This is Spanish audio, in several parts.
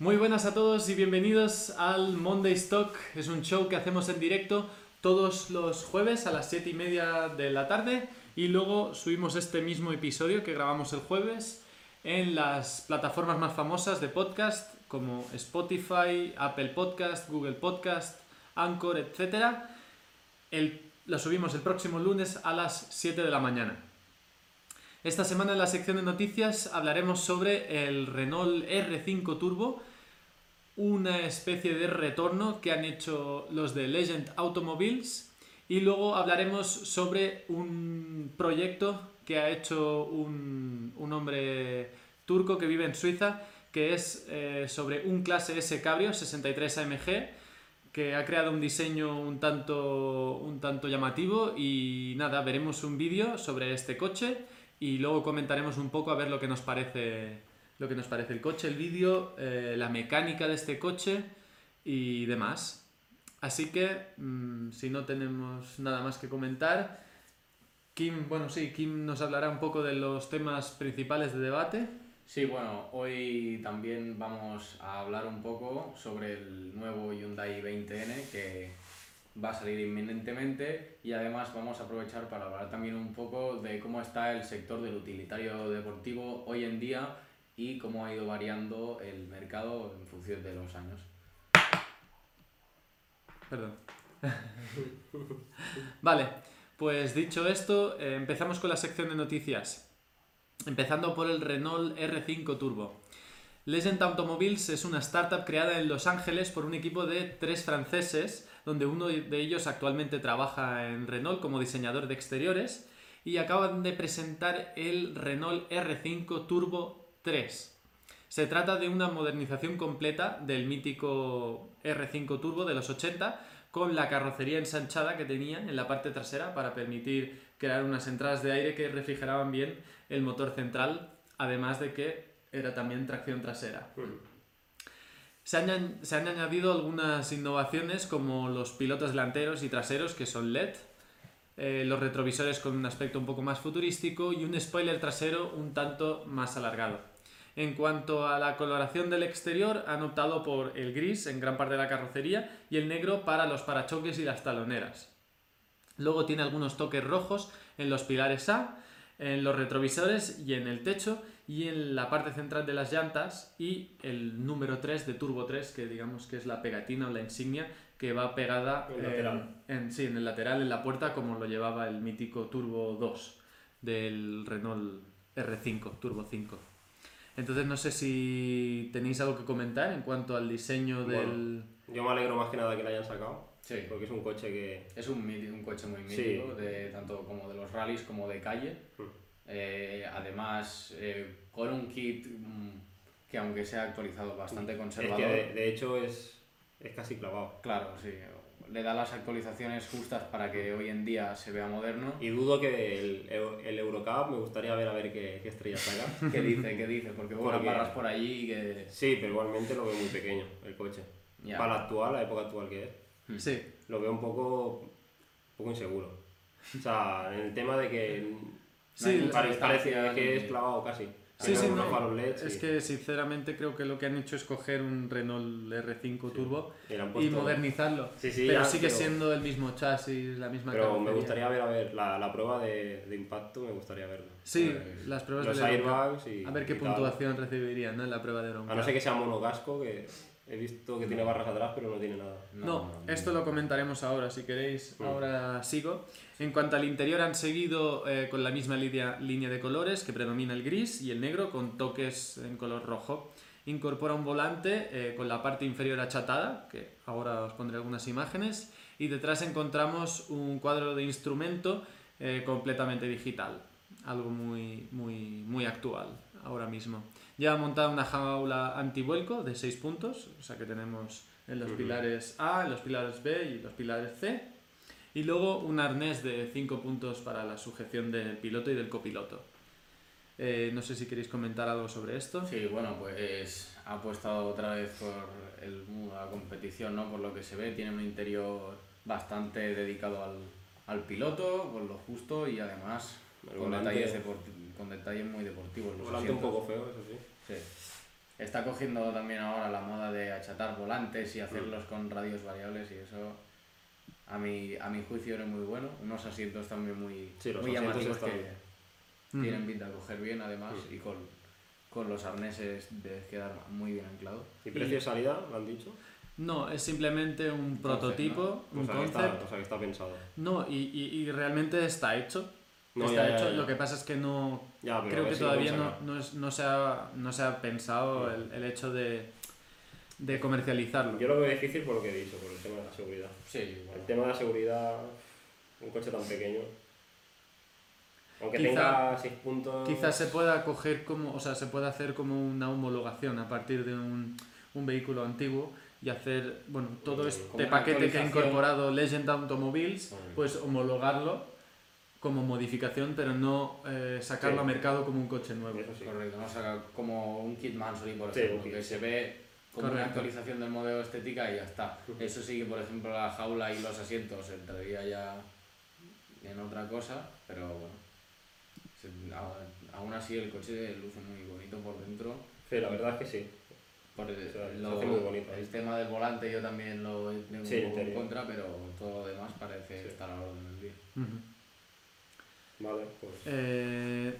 Muy buenas a todos y bienvenidos al Monday Stock. Es un show que hacemos en directo todos los jueves a las 7 y media de la tarde y luego subimos este mismo episodio que grabamos el jueves en las plataformas más famosas de podcast como Spotify, Apple Podcast, Google Podcast, Anchor, etc. El, lo subimos el próximo lunes a las 7 de la mañana. Esta semana en la sección de noticias hablaremos sobre el Renault R5 Turbo, una especie de retorno que han hecho los de Legend Automobiles y luego hablaremos sobre un proyecto que ha hecho un, un hombre turco que vive en Suiza, que es eh, sobre un clase S Cabrio 63 AMG, que ha creado un diseño un tanto, un tanto llamativo. Y nada, veremos un vídeo sobre este coche y luego comentaremos un poco a ver lo que nos parece, lo que nos parece el coche, el vídeo, eh, la mecánica de este coche y demás. Así que, mm, si no tenemos nada más que comentar, Kim, bueno, sí, Kim nos hablará un poco de los temas principales de debate. Sí, bueno, hoy también vamos a hablar un poco sobre el nuevo Hyundai 20N que va a salir inminentemente y además vamos a aprovechar para hablar también un poco de cómo está el sector del utilitario deportivo hoy en día y cómo ha ido variando el mercado en función de los años. Perdón. vale, pues dicho esto, eh, empezamos con la sección de noticias. Empezando por el Renault R5 Turbo. Legend Automobiles es una startup creada en Los Ángeles por un equipo de tres franceses, donde uno de ellos actualmente trabaja en Renault como diseñador de exteriores, y acaban de presentar el Renault R5 Turbo 3. Se trata de una modernización completa del mítico R5 Turbo de los 80, con la carrocería ensanchada que tenía en la parte trasera para permitir crear unas entradas de aire que refrigeraban bien el motor central, además de que era también tracción trasera. Se han, se han, añadido algunas innovaciones como los pilotos delanteros y traseros que son LED, eh, los retrovisores con un aspecto un poco más futurístico y un spoiler trasero un tanto más alargado. En cuanto a la coloración del exterior, han optado por el gris en gran parte de la carrocería y el negro para los parachoques y las taloneras. Luego tiene algunos toques rojos en los pilares A, en los retrovisores y en el techo y en la parte central de las llantas y el número 3 de Turbo 3 que digamos que es la pegatina o la insignia que va pegada en, sí, en el lateral, en la puerta como lo llevaba el mítico Turbo 2 del Renault R5, Turbo 5. Entonces no sé si tenéis algo que comentar en cuanto al diseño del... yo me alegro más que nada que lo hayan sacado. Sí. Porque es un coche que... Es un, un coche muy mítico, de, tanto como de los rallies como de calle. Hmm. Eh, además, eh, con un kit mm, que aunque sea actualizado bastante conservador... Es que de, hecho es, es casi clavado. Claro, sí le da las actualizaciones justas para que hoy en día se vea moderno. Y dudo que el, el Eurocup me gustaría ver a ver qué, qué estrella saca. ¿Qué dice? ¿Qué dice? Porque hubo Porque... barras por allí que... Sí, pero igualmente lo veo muy pequeño el coche. Para la actual, la época actual que es. Hmm. Sí. Lo veo un poco, un poco inseguro. O sea, en el tema de que... Sí, parece, parece que es clavado casi. Sí, sí, no. es que sinceramente creo que lo que han hecho es coger un Renault R5 Turbo y modernizarlo. Pero sigue siendo el mismo chasis, la misma Pero me gustaría ver, a ver, la, la prueba de, de, impacto, me gustaría verla. Sí, pues, las pruebas los de airbags y, A ver qué puntuación recibirían ¿no? en la prueba de Euroncap. A no ser que sea monogasco, que He visto que tiene barras atrás, pero no tiene nada. No, esto lo comentaremos ahora, si queréis. Mm. Ahora sigo. En cuanto al interior, han seguido eh, con la misma línea, línea de colores, que predomina el gris y el negro, con toques en color rojo. Incorpora un volante eh, con la parte inferior achatada, que ahora os pondré algunas imágenes. Y detrás encontramos un cuadro de instrumento eh, completamente digital. Algo muy, muy, muy actual ahora mismo. Ya montada una jaula antivuelco de 6 puntos, o sea que tenemos en los pilares A, en los pilares B y los pilares C. Y luego un arnés de 5 puntos para la sujeción del piloto y del copiloto. Eh, no sé si queréis comentar algo sobre esto. Sí, bueno, pues ha apostado otra vez por el, la competición, ¿no? Por lo que se ve, tiene un interior bastante dedicado al, al piloto, con lo justo y además con detalles, con detalles muy deportivos. Volante un poco feo, eso sí. Sí. está cogiendo también ahora la moda de achatar volantes y hacerlos con radios variables y eso a mi, a mi juicio era muy bueno. Unos asientos también muy, Sí, los muy llamativos están que bien. tienen pinta de coger bien además Mm. y con, con los arneses de quedar muy bien anclado. ¿Y precio de salida? ¿Lo han dicho? No, es simplemente un prototipo, O un sea, que está, concept. o sea, que está pensado. No, y, y- y realmente está hecho. No, está ya, ya, hecho. ya. Lo que pasa es que no. Ya, Creo que si todavía no, no, es- no se, ha, no se ha pensado el, el hecho de, de comercializarlo. Yo lo veo difícil por lo que he dicho, por el tema de la seguridad. Sí, bueno. El tema de la seguridad, un coche tan pequeño. Aunque Quizá- tenga 6 puntos. Quizás se pueda coger como, o sea, se pueda hacer como una homologación a partir de un, un vehículo antiguo y hacer, bueno, todo Mm, este paquete que ha incorporado Legend Automobiles, Correcto. pues homologarlo como modificación, pero no eh, sacarlo Sí. a mercado como un coche nuevo. Eso sí. Correcto, no saca como un kit Mansory, por Sí, ejemplo, que se ve como una actualización del modelo estética y ya está. Eso sí que, por ejemplo, la jaula y los asientos entraría ya en otra cosa, pero bueno. aún así el coche luce muy bonito por dentro. Sí, la verdad es que sí. Por el, sea, lo- hace muy bonito. el tema del volante yo también lo tengo Sí, un poco en contra, pero todo lo demás parece Sí. estar a la orden del día. Vale, pues. Eh,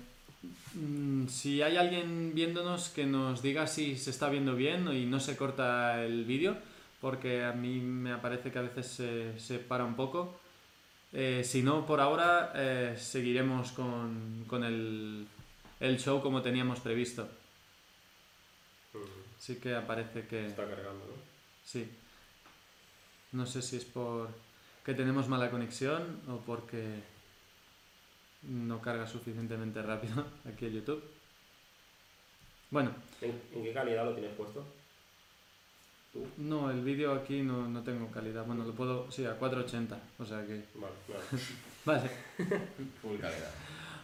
si hay alguien viéndonos que nos diga si se está viendo bien y no se corta el vídeo, porque a mí me parece que a veces se, se para un poco. Eh, si no, por ahora eh, seguiremos con, con el, el show como teníamos previsto. mm, Sí que aparece que... Está cargando, ¿no? Sí. No sé si es por que tenemos mala conexión o porque no carga suficientemente rápido aquí el YouTube. Bueno, ¿En, en qué calidad lo tienes puesto? ¿Tú? no, el vídeo aquí no, no tengo calidad. Bueno, lo puedo, sí, a 480. O sea que... Vale, vale. Vale. Full calidad.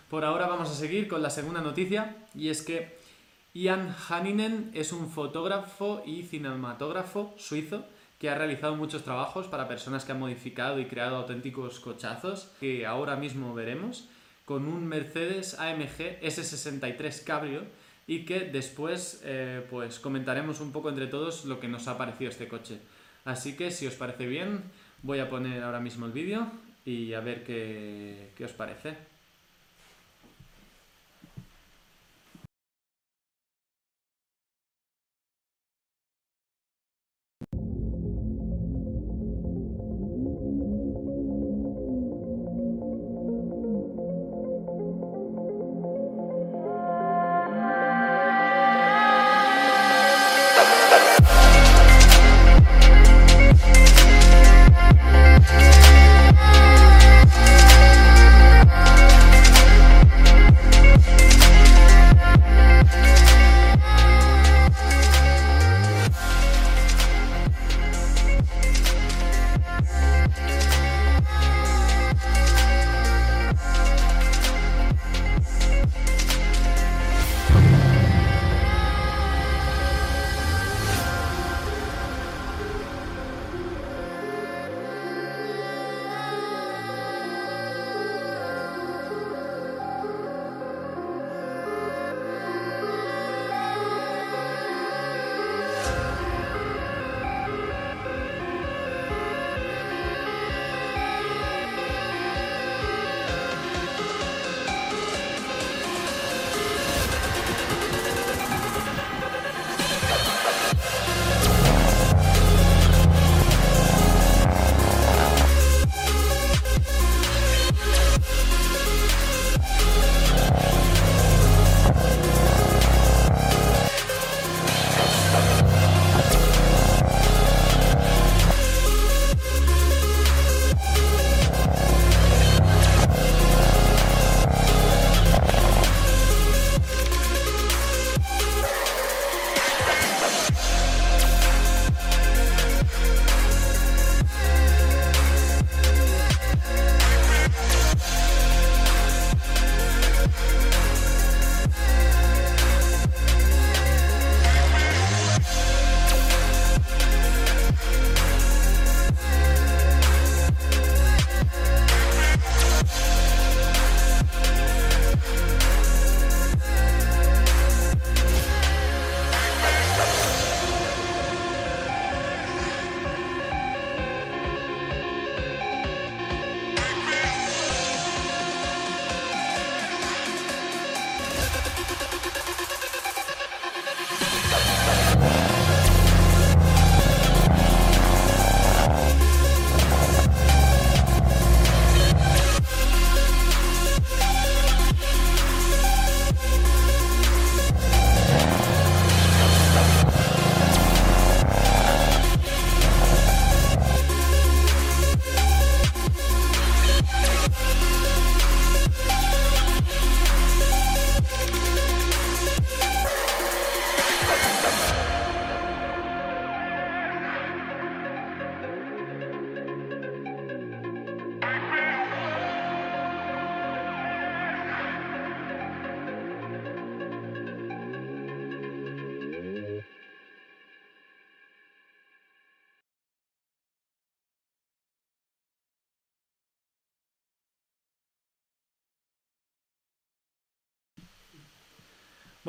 Por ahora vamos a seguir con la segunda noticia y es que Ian Hanninen es un fotógrafo y cinematógrafo suizo que ha realizado muchos trabajos para personas que han modificado y creado auténticos cochazos que ahora mismo veremos con un Mercedes AMG S63 Cabrio y que después eh, pues comentaremos un poco entre todos lo que nos ha parecido este coche. Así que si os parece bien voy a poner ahora mismo el vídeo y a ver qué, qué os parece.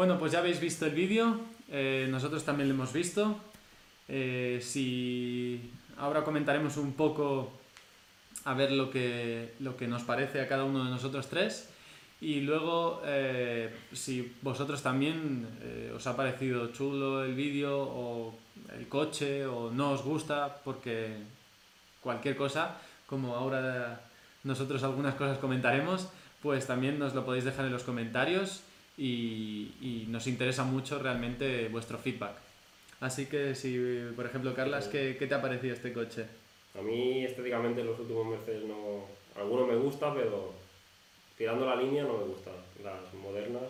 Bueno, pues ya habéis visto el vídeo, eh, nosotros también lo hemos visto. Eh, si ahora comentaremos un poco a ver lo que, lo que nos parece a cada uno de nosotros tres. Y luego, eh, si vosotros también os ha parecido chulo el vídeo o el coche o no os gusta, porque cualquier cosa, como ahora nosotros algunas cosas comentaremos, pues también nos lo podéis dejar en los comentarios y, y nos interesa mucho realmente vuestro feedback. Así que si, por ejemplo, Carlas, ¿qué, qué te ha parecido este coche? A mí estéticamente los últimos Mercedes no... Alguno me gusta, pero tirando la línea no me gustan. Las modernas.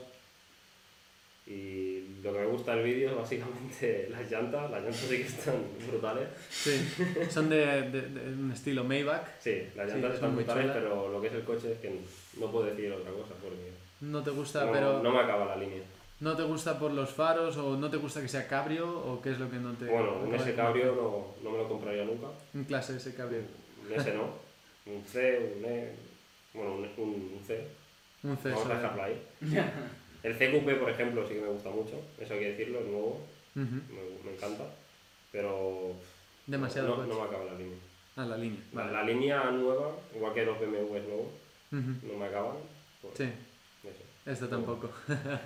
Y lo que me gusta del vídeo es básicamente las llantas. Las llantas sí que están brutales. Sí, son de, de- de un estilo Maybach. Sí, las Sí, llantas son están muy brutales, pero lo que es el coche es que no puedo decir otra cosa porque No te gusta, no, pero no me acaba la línea. no te gusta por los faros o no te gusta que sea cabrio o qué es lo que no te Bueno, un S cabrio no, no me lo compraría nunca. Un clase S cabrio. Un S no. Un C, un E. Bueno, un, un, C. Un C Vamos a dejarlo ahí. El CQP, por ejemplo, sí que me gusta mucho. Eso hay que decirlo, es nuevo. Me, me encanta. Pero Demasiado no, no me acaba la línea. Ah, la línea. La, Vale. la línea nueva, igual que los BMWs nuevos, Ujú, no me acaban. Pues, Sí. Esto tampoco.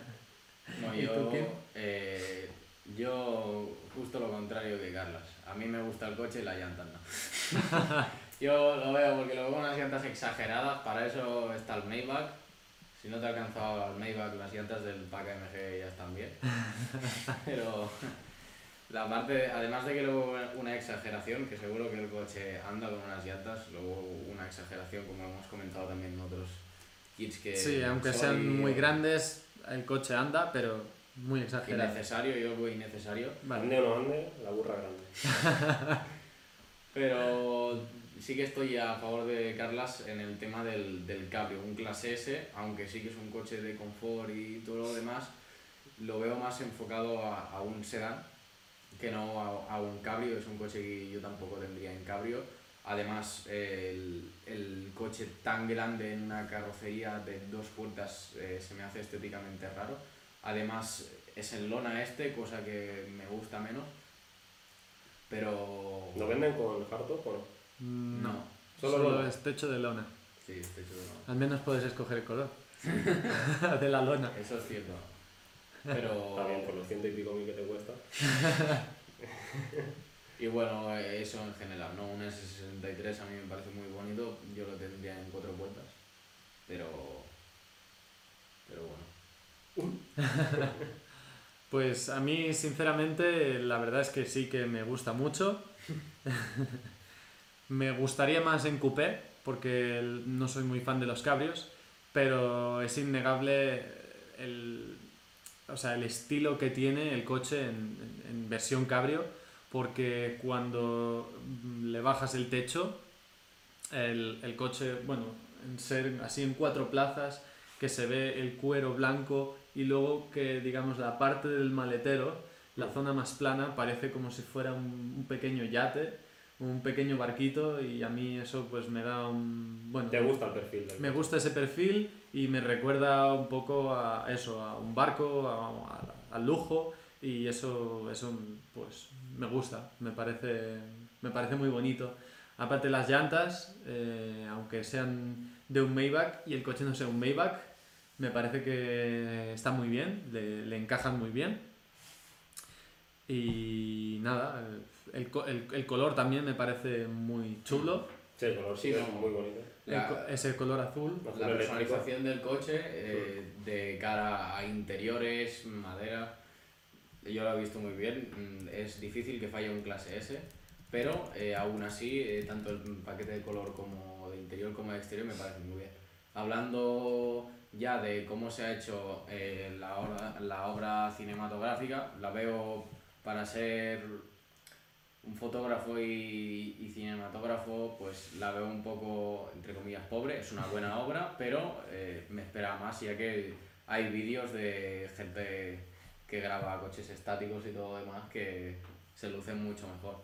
No, ¿Y tú, yo, eh, yo justo lo contrario que Carlos. A mí me gusta el coche y las llantas no. yo lo veo porque lo veo con unas llantas exageradas, para eso está el Maybach. Si no te ha alcanzado el Maybach, las llantas del pack AMG ya están bien. Pero la parte, además de que luego una exageración, que seguro que el coche anda con unas llantas, luego una exageración como hemos comentado también en otros kits que Sí, aunque soy- sean muy grandes, el coche anda, pero muy exagerado. Innecesario, yo voy innecesario. Vale. Ande o no ande, la burra grande. Pero sí que estoy a favor de Carlas en el tema del, del cabrio. Un clase S, aunque sí que es un coche de confort y todo lo demás, lo veo más enfocado a, a un sedán que no a, a un cabrio. Es un coche que yo tampoco tendría en cabrio. Además, el, el coche tan grande en una carrocería de dos puertas eh, se me hace estéticamente raro. Además, es en lona este, cosa que me gusta menos. Pero. ¿Lo venden con hardtop o no? Mm, No. Solo, Solo lona. es techo de lona. Sí, estoy seguro. Al menos puedes escoger el color de la lona. Eso es cierto. Pero. Está bien, por los ciento y pico mil que te cuesta. Y bueno, eso en general, ¿no? Un S63 a mí me parece muy bonito. Yo lo tendría en cuatro puertas. Pero. Pero bueno. Pues a mí, sinceramente, la verdad es que sí que me gusta mucho. me gustaría más en coupé, porque no soy muy fan de los cabrios, pero es innegable el, o sea, el estilo que tiene el coche en, en- en versión cabrio, porque cuando mm, le bajas el techo, el, el coche, bueno, en ser así en cuatro plazas, que se ve el cuero blanco y luego que digamos la parte del maletero, la zona más plana, parece como si fuera un, un pequeño yate, un pequeño barquito y a mí eso pues me da un... Bueno, ¿Te gusta el perfil me gusta ese perfil y me recuerda un poco a eso, a un barco, al lujo y eso, eso pues me gusta, me parece, me parece muy bonito. Aparte las llantas, eh, aunque sean de un Maybach y el coche no sea un Maybach, me parece que está muy bien, le, le encajan muy bien. Y nada, el, el- el color también me parece muy chulo, Sí, el color sí, Sí, es no. muy bonito. el La- ese color azul. La personalización del coche eh, de cara a interiores, madera, yo lo he visto muy bien. Mm, Es difícil que falle un clase S, pero eh, aún así, eh, tanto el paquete de color como de interior como de exterior me parece muy bien. Hablando ya de cómo se ha hecho eh, la, obra, la obra cinematográfica, la veo para ser un fotógrafo y, y cinematógrafo, pues la veo un poco, entre comillas, pobre. Es una buena obra, pero eh, me espera más, ya que hay vídeos de gente que graba coches estáticos y todo demás que se lucen mucho mejor.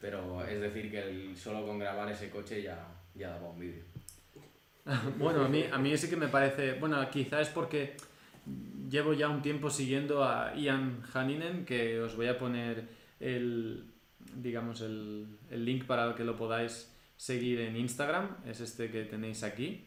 Pero es decir, que el- solo con grabar ese coche ya, ya daba un vídeo. Bueno, a mí, a mí sí que me parece. Bueno, quizá es porque llevo ya un tiempo siguiendo a Ian Haninen, que os voy a poner el, digamos, el, el link para que lo podáis seguir en Instagram, es este que tenéis aquí.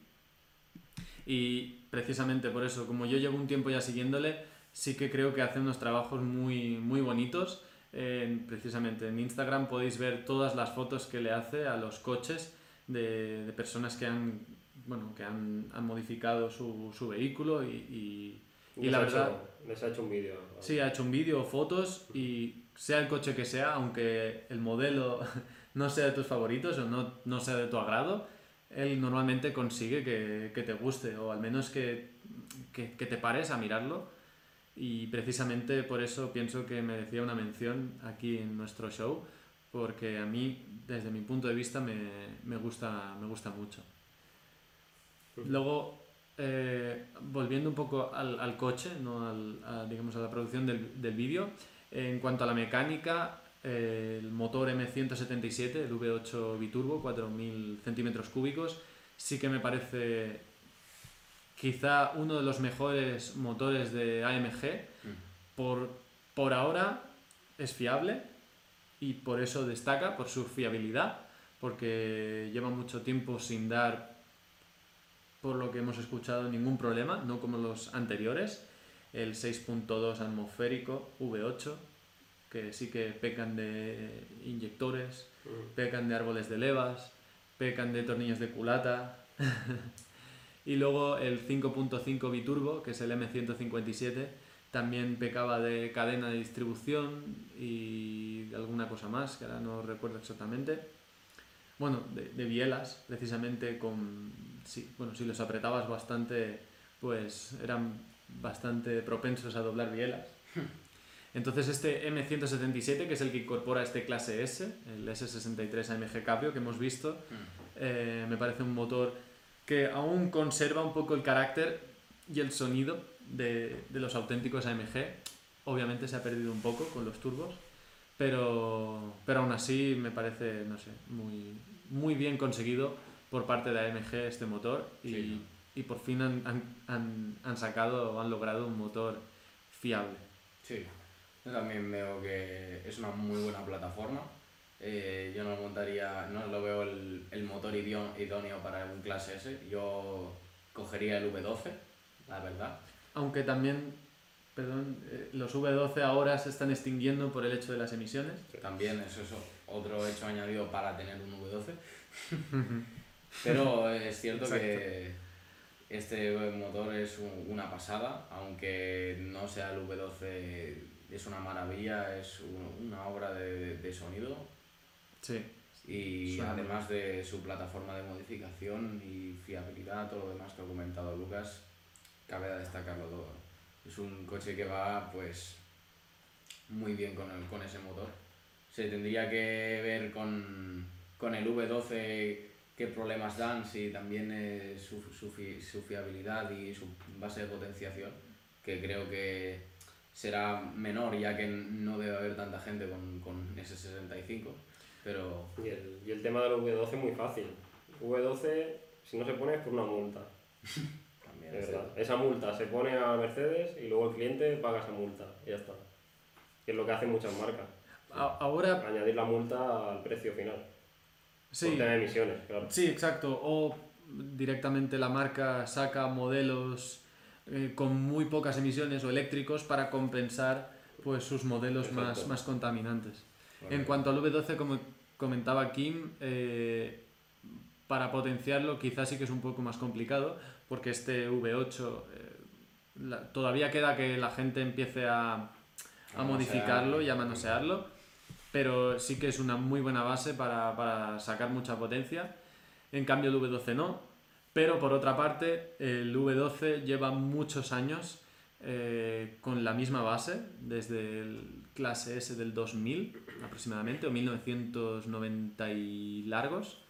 Y precisamente por eso, como yo llevo un tiempo ya siguiéndole, sí que creo que hace unos trabajos muy, muy bonitos. En- precisamente en Instagram podéis ver todas las fotos que le hace a los coches de, de personas que han, bueno, que han, han modificado su, su vehículo y, y- y la verdad... hecho- les ha hecho un vídeo. Sí, ha hecho un vídeo o fotos y sea el coche que sea, aunque el modelo no sea de tus favoritos o no, no sea de tu agrado, él normalmente consigue que, que te guste o al menos que, que, que te pares a mirarlo. Y precisamente por eso pienso que merecía una mención aquí en nuestro show, porque a mí, desde mi punto de vista, me, me gusta, me gusta mucho. Luego, eh, volviendo un poco al, al coche, ¿no? al, a, digamos a la producción del, del vídeo, en cuanto a la mecánica, eh, el motor M177, el V8 biturbo, 4000 centímetros cúbicos, sí que me parece quizá uno de los mejores motores de AMG. Por, por ahora es fiable y por eso destaca, por su fiabilidad, porque lleva mucho tiempo sin dar por lo que hemos escuchado, ningún problema, no como los anteriores, el 6.2 atmosférico V8, que sí que pecan de inyectores, Mm. pecan de árboles de levas, pecan de tornillos de culata. y luego el 5.5 biturbo, que es el M157, también pecaba de cadena de distribución y de alguna cosa más, que ahora no recuerdo exactamente. Bueno, de, de bielas, precisamente con... Sí, bueno, si los apretabas bastante, pues eran bastante propensos a doblar bielas. Entonces este M177, que es el que incorpora este clase S, el S63 AMG Caprio que hemos visto, eh, me parece un motor que aún conserva un poco el carácter y el sonido de, de los auténticos AMG. Obviamente se ha perdido un poco con los turbos, pero, pero aún así me parece, no sé, muy, muy bien conseguido por parte de AMG este motor y, Sí. y por fin han, han, han, han sacado o han logrado un motor fiable. Sí, yo también veo que es una muy buena plataforma. Eh, yo no montaría, no lo veo el, el motor idó- idóneo para un clase S. Yo cogería el V12, la verdad. Aunque también, perdón, eh, los V12 ahora se están extinguiendo por el hecho de las emisiones. También eso es otro hecho añadido para tener un V12. Pero es cierto que este motor es un- una pasada, aunque no sea el V12, es una maravilla, es un- una obra de, de sonido Sí, y Suena además de su plataforma de modificación y fiabilidad, todo lo demás que ha comentado Lucas, cabe destacarlo todo. Es un coche que va pues muy bien con, el- con ese motor. Se tendría que ver con, con el V12 qué problemas dan, si también su, su, fi- su fiabilidad y su base de potenciación, que creo que será menor ya que no debe haber tanta gente con, con ese 65, pero Y el, y el tema del V12 es muy fácil. V12, si no se pone, es por una multa. también De es verdad. Esa multa se pone a Mercedes y luego el cliente paga esa multa. Y ya está. Que es lo que hacen muchas marcas. A- ahora Añadir la multa al precio final. sí, Por tener emisiones, claro. sí, exacto. O directamente la marca saca modelos eh, con muy pocas emisiones o eléctricos para compensar pues sus modelos más, Exacto. más contaminantes. En cuanto al V12, como comentaba Kim, eh, para potenciarlo quizás sí que es un poco más complicado, porque este V8 eh, la- todavía queda que la gente empiece a, a A modificarlo y a manosearlo. manosearlo, pero sí que es una muy buena base para, para sacar mucha potencia. En cambio el V12 no, pero por otra parte el V12 lleva muchos años eh, con la misma base, desde el clase S del 2000 aproximadamente, o 1990 y largos,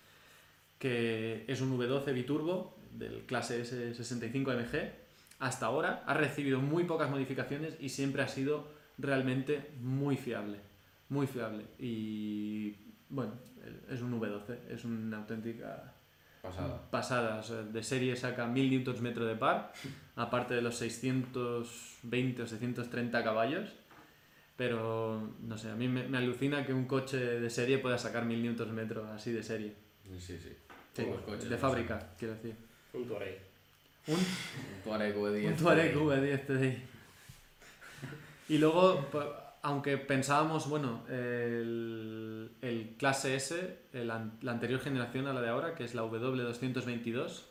que es un V12 biturbo del clase S65 MG. Hasta ahora ha recibido muy pocas modificaciones y siempre ha sido realmente muy fiable, muy fiable. Y bueno, es un V12, es una auténtica Pasada. pasada. O sea, de serie saca 1000 Nm de par, aparte de los 620 o 630 caballos. Pero, no sé, a mí me, me alucina que un coche de serie pueda sacar 1000 Nm así de serie. Sí, sí. Sí, Pocos coches de fábrica, quiero decir. Un Touareg. Un. Un Touareg V10. un Touareg V10 TDI. Y luego, aunque pensábamos, bueno, el, el clase S, el la anterior generación a la de ahora, que es la W222,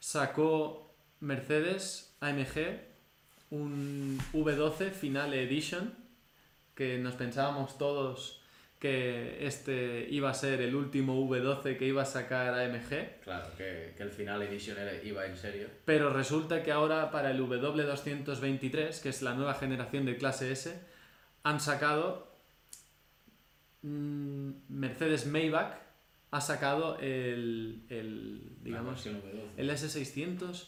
sacó Mercedes AMG un V12 Final Edition, que nos pensábamos todos que este iba a ser el último V12 que iba a sacar AMG. Claro, que, que el final edition iba en serio. Pero resulta que ahora para el W223, que es la nueva generación de clase S, han sacado mm, Mercedes Maybach ha sacado el, el digamos versión V12. el S600,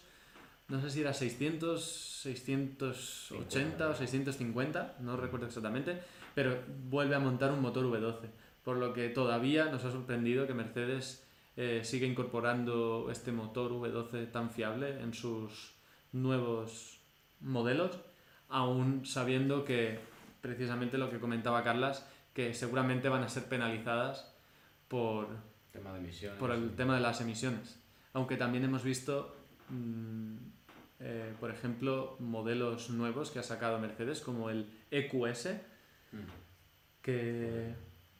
no sé si era 600, 680 o 650, no recuerdo exactamente, pero vuelve a montar un motor V12, por lo que todavía nos ha sorprendido que Mercedes eh, siga incorporando este motor V12 tan fiable en sus nuevos modelos, aún sabiendo que precisamente lo que comentaba Carlas, que seguramente van a ser penalizadas por, Tema de emisiones. por el tema de las emisiones. Aunque también hemos visto, mm, eh, por ejemplo, modelos nuevos que ha sacado Mercedes, como el EQS, Mm. que,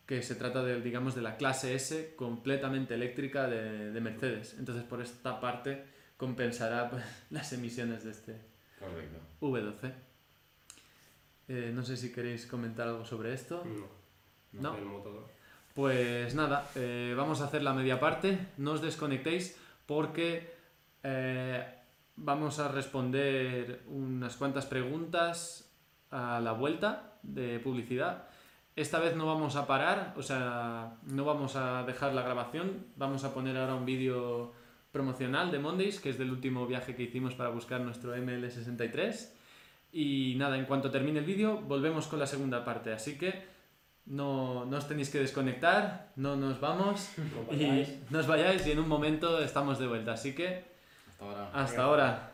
que se trata de, digamos, de la clase S completamente eléctrica de, de Mercedes. Entonces, por esta parte, compensará pues, las emisiones de este Correcto. V12. Eh, no sé si queréis comentar algo sobre esto. No. No. El motor. Pues nada, eh, vamos a hacer la media parte. No os desconectéis porque eh, vamos a responder unas cuantas preguntas a la vuelta de publicidad. Esta vez no vamos a parar, o sea, no vamos a dejar la grabación. Vamos a poner ahora un vídeo promocional de Mondays, que es del último viaje que hicimos para buscar nuestro ML63. Y nada, en cuanto termine el vídeo, volvemos con la segunda parte. Así que no, no os tenéis que desconectar, no nos vamos No y no os vayáis y en un momento estamos de vuelta. Así que Hasta ahora. hasta ahora.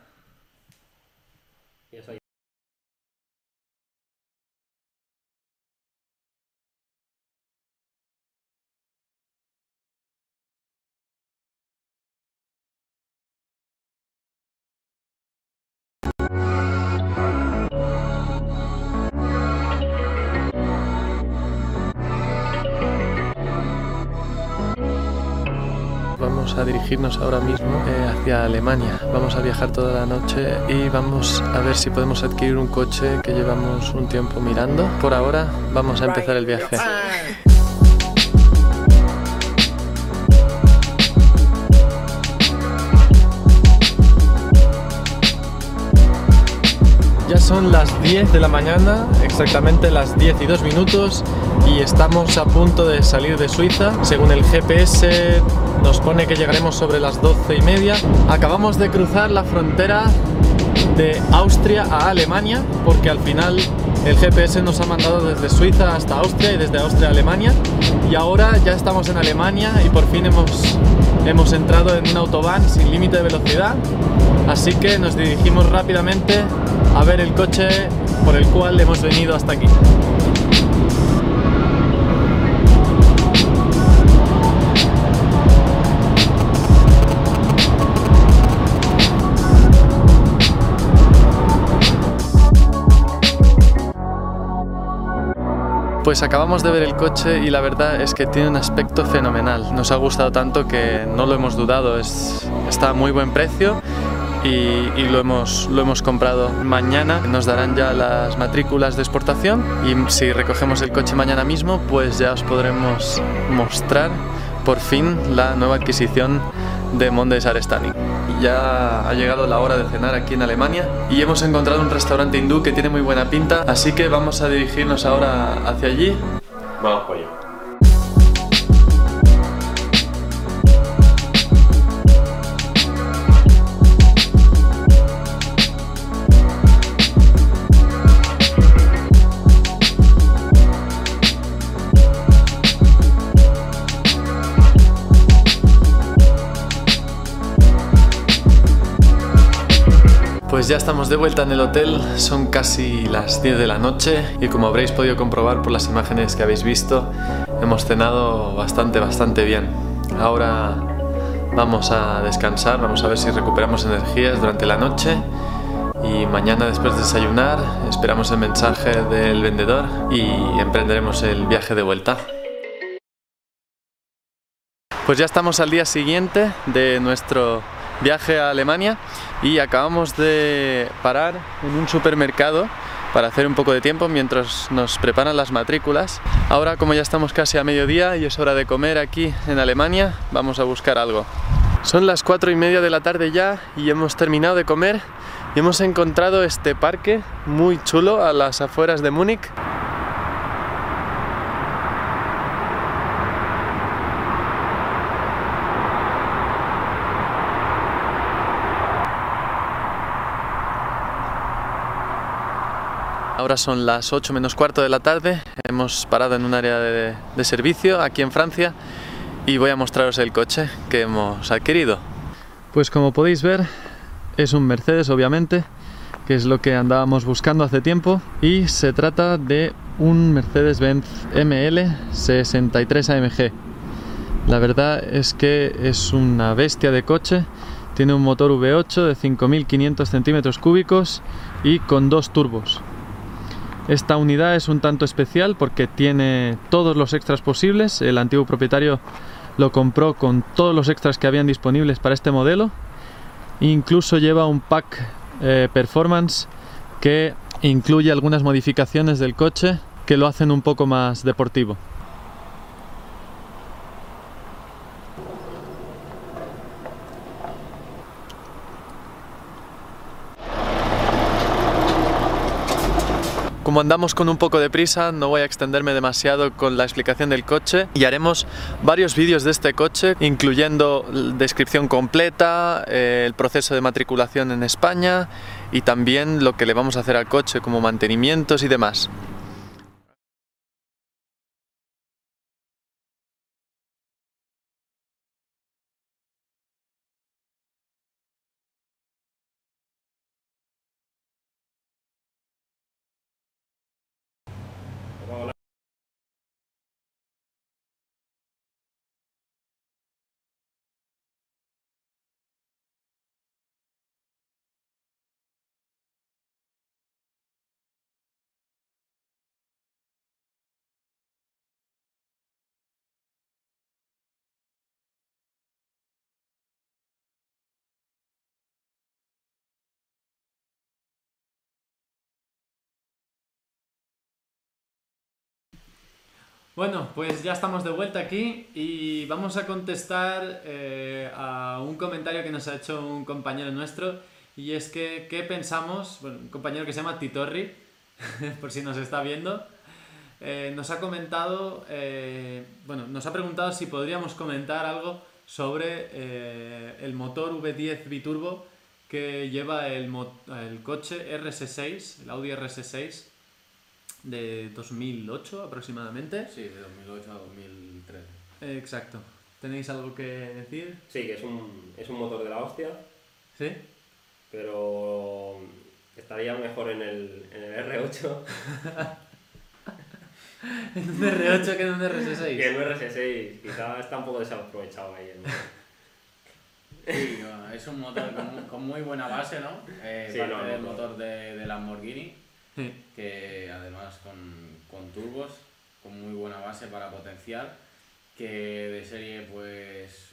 A dirigirnos ahora mismo eh, hacia Alemania. Vamos a viajar toda la noche y vamos a ver si podemos adquirir un coche que llevamos un tiempo mirando. Por ahora vamos a empezar el viaje. Ya son las 10 de la mañana, exactamente las 10 y 2 minutos, y estamos a punto de salir de Suiza. Según el GPS nos pone que llegaremos sobre las 12 y media. Acabamos de cruzar la frontera de Austria a Alemania, porque al final el GPS nos ha mandado desde Suiza hasta Austria y desde Austria a Alemania. Y ahora ya estamos en Alemania y por fin hemos, hemos entrado en un autobahn sin límite de velocidad. Así que nos dirigimos rápidamente a ver el coche por el cual hemos venido hasta aquí. Pues acabamos de ver el coche y la verdad es que tiene un aspecto fenomenal. Nos ha gustado tanto que no lo hemos dudado. Es, está a muy buen precio y, lo, hemos, lo hemos comprado. Mañana nos darán ya las matrículas de exportación y si recogemos el coche mañana mismo, pues ya os podremos mostrar por fin la nueva adquisición de Mondes Arestani. Ya ha llegado la hora de cenar aquí en Alemania y hemos encontrado un restaurante hindú que tiene muy buena pinta, así que vamos a dirigirnos ahora hacia allí. Vamos por Pues ya estamos de vuelta en el hotel, son casi las 10 de la noche y como habréis podido comprobar por las imágenes que habéis visto, hemos cenado bastante, bastante bien. Ahora vamos a descansar, vamos a ver si recuperamos energías durante la noche y mañana después de desayunar esperamos el mensaje del vendedor y emprenderemos el viaje de vuelta. Pues ya estamos al día siguiente de nuestro viaje a Alemania y acabamos de parar en un supermercado para hacer un poco de tiempo mientras nos preparan las matrículas. Ahora como ya estamos casi a mediodía y es hora de comer aquí en Alemania, vamos a buscar algo. Son las cuatro y media de la tarde ya y hemos terminado de comer y hemos encontrado este parque muy chulo a las afueras de Múnich Ahora son las 8 menos cuarto de la tarde, hemos parado en un área de, de, servicio aquí en Francia y voy a mostraros el coche que hemos adquirido. Pues como podéis ver es un Mercedes obviamente, que es lo que andábamos buscando hace tiempo y se trata de un Mercedes-Benz ML 63 AMG. La verdad es que es una bestia de coche, tiene un motor V8 de 5500 centímetros cúbicos y con dos turbos. Esta unidad es un tanto especial porque tiene todos los extras posibles. El antiguo propietario lo compró con todos los extras que habían disponibles para este modelo. Incluso lleva un pack eh, performance que incluye algunas modificaciones del coche que lo hacen un poco más deportivo. Como andamos con un poco de prisa, no voy a extenderme demasiado con la explicación del coche y haremos varios vídeos de este coche, incluyendo descripción completa, eh, el proceso de matriculación en España y también lo que le vamos a hacer al coche como mantenimientos y demás. Bueno, pues ya estamos de vuelta aquí y vamos a contestar eh, a un comentario que nos ha hecho un compañero nuestro y es que, ¿qué pensamos? Bueno, un compañero que se llama Titorri, por si nos está viendo, eh, nos ha comentado, eh, bueno, nos ha preguntado si podríamos comentar algo sobre el motor V10 biturbo que lleva el, el coche RS6, el Audi RS6 de 2008 aproximadamente. Sí, de 2008 a 2013. exacto. ¿Tenéis algo que decir? Sí, que es un, es un motor de la hostia. ¿Sí? Pero estaría mejor en el, en el R8. ¿En un R8 que en un RS6? Que en un RS6, quizá está un poco desaprovechado ahí. Sí, es un motor con, muy buena base, ¿no? Eh, sí, parte no, del no, motor de, de Lamborghini que además con, con, turbos, con muy buena base para potenciar, que de serie pues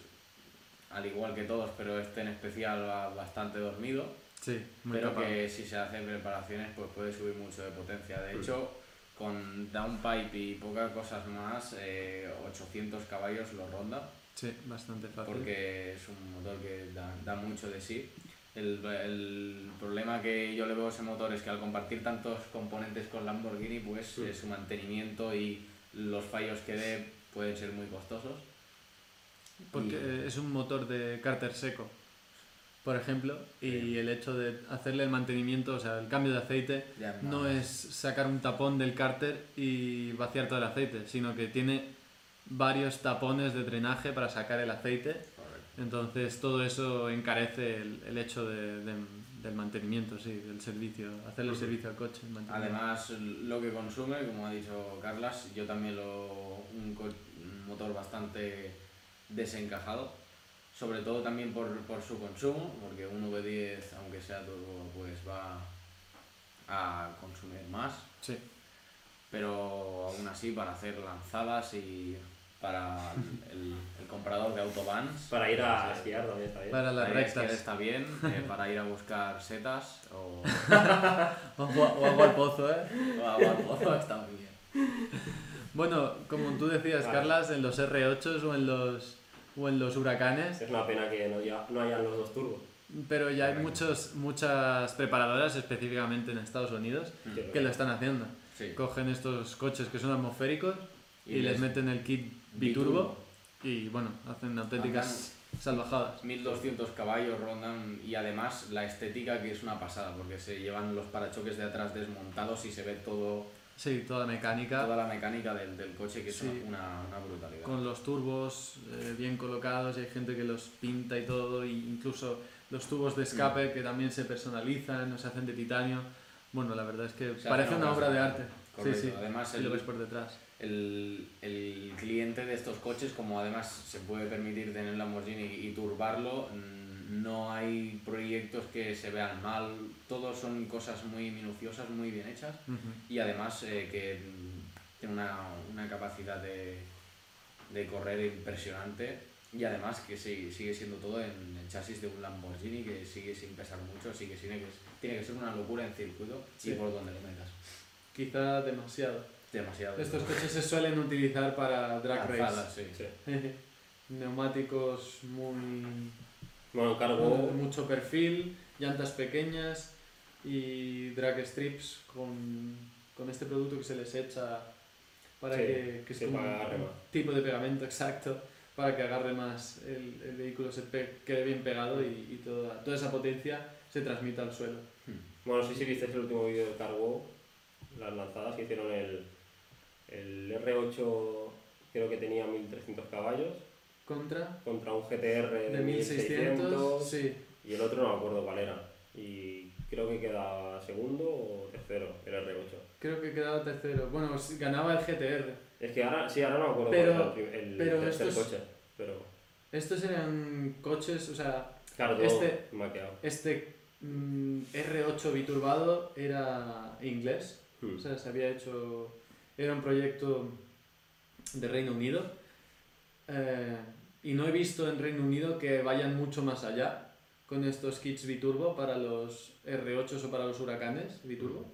al igual que todos, pero este en especial va bastante dormido, sí, pero que si se hacen preparaciones pues puede subir mucho de potencia. De hecho, con downpipe y pocas cosas más, 800 eh, caballos lo ronda. Sí, bastante fácil. Porque es un motor que da, da mucho de sí. El, el, problema que yo le veo a ese motor es que al compartir tantos componentes con Lamborghini, pues eh, su mantenimiento y los fallos que dé pueden ser muy costosos. Porque es un motor de cárter seco, por ejemplo, y el hecho de hacerle el mantenimiento, o sea, el cambio de aceite, no es sacar un tapón del cárter y vaciar todo el aceite, sino que tiene varios tapones de drenaje para sacar el aceite entonces todo eso encarece el, el hecho de, de, del mantenimiento, sí, del servicio, hacerle el servicio al coche. Además, lo que consume, como ha dicho Carlas, yo también lo un, un motor bastante desencajado, sobre todo también por, por su consumo, porque un V10, aunque sea turbo, pues va a consumir más, Sí, pero aún así para hacer lanzadas y para el, el comprador de autobans. Para ir a esquiar también está bien. para las para rectas. está bien, eh, para ir a buscar setas o, O, agua- o agua al pozo, ¿eh? o a Guapozo está muy bien. Bueno, como tú decías, Vale. Carlas, en los R8s o en los, o en los huracanes, Es una pena que no, ya, no hayan los dos turbos. pero ya hay muchos, muchas preparadoras, específicamente en Estados Unidos, Que que lo están haciendo. Sí. Cogen estos coches que son atmosféricos y, Y les les- meten el kit biturbo y bueno, hacen auténticas salvajadas. 1200 caballos rondan y además la estética que es una pasada porque se llevan los parachoques de atrás desmontados y se ve todo Sí, toda mecánica, toda la mecánica del, del coche que es Sí. una, una brutalidad. con los turbos eh, bien colocados y hay gente que los pinta y todo, e incluso los tubos de escape Mm. que también se personalizan, o se hacen de titanio. Bueno, la verdad es que parece una obra de arte. Correcto. Sí, sí. Además, Si lo el- ves por detrás. El, el cliente de estos coches, como además se puede permitir tener Lamborghini y turbarlo, mm, no hay proyectos que se vean mal, todos son cosas muy minuciosas, muy bien hechas Ujú. y además eh, que tiene una, una capacidad de, de correr impresionante y además que sí- sigue siendo todo en el chasis de un Lamborghini que sigue sin pesar mucho, así que tiene que, tiene que ser una locura en circuito Sí. y por donde lo metas. Quizá demasiado. Demasiado. Estos coches se suelen utilizar para drag race. sí. Sí. Neumáticos muy Bueno, cargo. mucho perfil, llantas pequeñas y drag strips con, con este producto que se les echa para Sí, que, que es como un tipo de pegamento exacto para que agarre más el, el vehículo, se pe- quede bien pegado y, y toda, toda esa potencia se transmita al suelo. Bueno, no sé si visteis el último vídeo de Cargo, las lanzadas que hicieron el, el R8, creo que tenía 1300 caballos, Contra contra un GTR de, de 1600, 1600 sí, y el otro no me acuerdo cuál era. Y creo que queda segundo o tercero el R8. creo que quedaba tercero. Bueno, sí, ganaba el GTR. Es que ahora, sí, ahora no me acuerdo Pero- cuál era el, pero tercer estos- coche. Pero Estos eran coches, o sea, claro, Este- este mm, R8 biturbado era inglés. Hmm. O sea, se había hecho. Era un proyecto de Reino Unido. eh, y no he visto en Reino Unido que vayan mucho más allá con estos kits biturbo para los R8s o para los huracanes biturbo.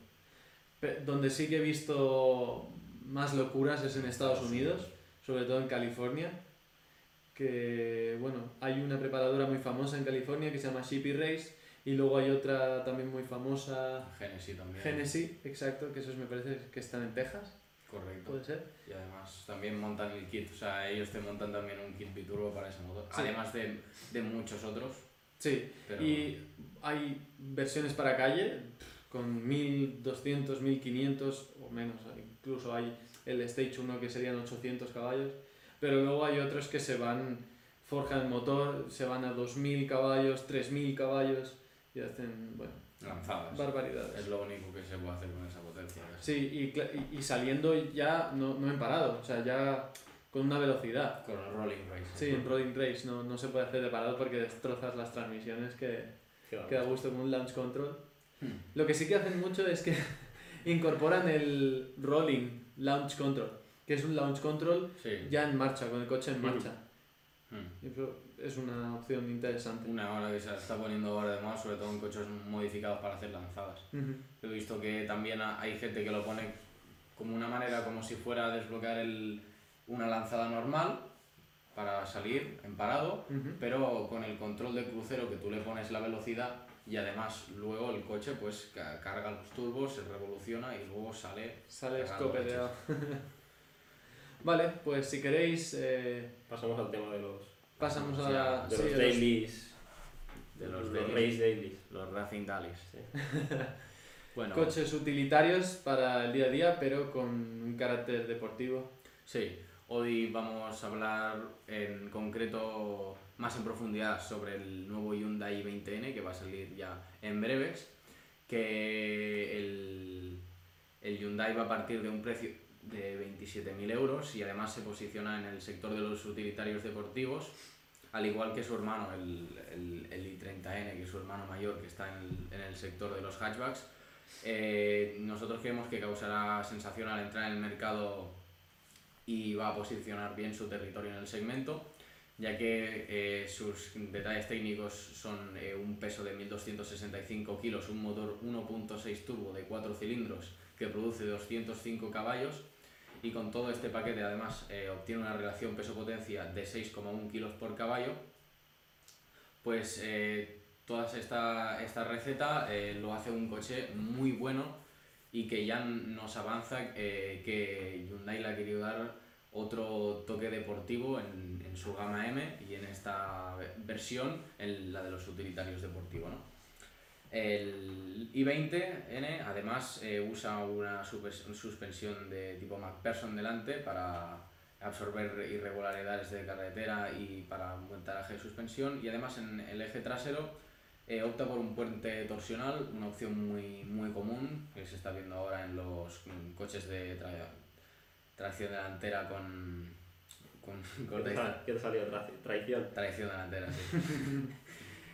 Donde sí que he visto más locuras es en Estados Unidos, sobre todo en California. Que, bueno, hay una preparadora muy famosa en California que se llama Shippy Race. Y luego hay otra también muy famosa, Genesis también. Genesis, exacto, que esos me parece que están en Texas, Correcto. puede ser. Y además también montan el kit, o sea, ellos te montan también un kit biturbo para ese motor. Sí. Además de, de muchos otros. Sí, Pero y hay versiones para calle con 1200, 1500 o menos, incluso hay el Stage 1 que serían 800 caballos, pero luego hay otros que se van, forjan el motor, se van a 2000 caballos, 3000 caballos y hacen, bueno, lanzadas. barbaridades. Es lo único que se puede hacer con esa potencia. Sí, y, y- saliendo ya no, no en parado, o sea, ya con una velocidad. Con el Rolling Race. Sí, en Rolling Race no, no se puede hacer de parado porque destrozas las transmisiones que, que da gusto con un launch control. Hmm. Lo que sí que hacen mucho es que incorporan el Rolling Launch Control, que es un launch control Sí. ya en marcha, con el coche en Ujú. marcha. Hmm. Es una opción interesante. Una hora que se está poniendo ahora de más, sobre todo en coches modificados para hacer lanzadas. Ujú. He visto que también ha- hay gente que lo pone como una manera, como si fuera a desbloquear el, una lanzada normal para salir en parado, Ujú. pero con el control de crucero que tú le pones la velocidad y además luego el coche pues ca- carga los turbos, se revoluciona y luego sale. Sale escopeteado. vale, pues si queréis, eh, Pasamos al tema de los, pasamos a de sí, los a los- dailies, De los, los, los dailies, race dailies. los Racing Dailies. Sí. Bueno, coches utilitarios para el día a día, pero con un carácter deportivo. sí. Hoy vamos a hablar en concreto más en profundidad sobre el nuevo Hyundai 20N que va a salir ya en breves, que el, el Hyundai va a partir de un precio de 27.000 euros y además se posiciona en el sector de los utilitarios deportivos, al igual que su hermano, el, el, el i30N, que es su hermano mayor, que está en el, en el sector de los hatchbacks. Eh, nosotros creemos que causará sensación al entrar en el mercado y va a posicionar bien su territorio en el segmento, ya que eh, sus detalles técnicos son eh, un peso de 1265 kilos, un motor 1.6 turbo de 4 cilindros que produce 205 caballos y con todo este paquete además eh, obtiene una relación peso-potencia de 6,1 kilos por caballo, pues eh, toda esta, esta receta eh, lo hace un coche muy bueno y que ya nos avanza que Hyundai le ha querido dar otro toque deportivo en, su gama M y en esta versión, en la de los utilitarios deportivos. El i20N además eh, usa una suspensión de tipo McPherson delante para absorber irregularidades de carretera y para un buen taraje de suspensión y además en el eje trasero eh, opta por un puente torsional, una opción muy, muy común que se está viendo ahora en los coches de tra- tracción delantera con, con, con ¿Qué te, salió? Tra- Traición. Tracción delantera, sí.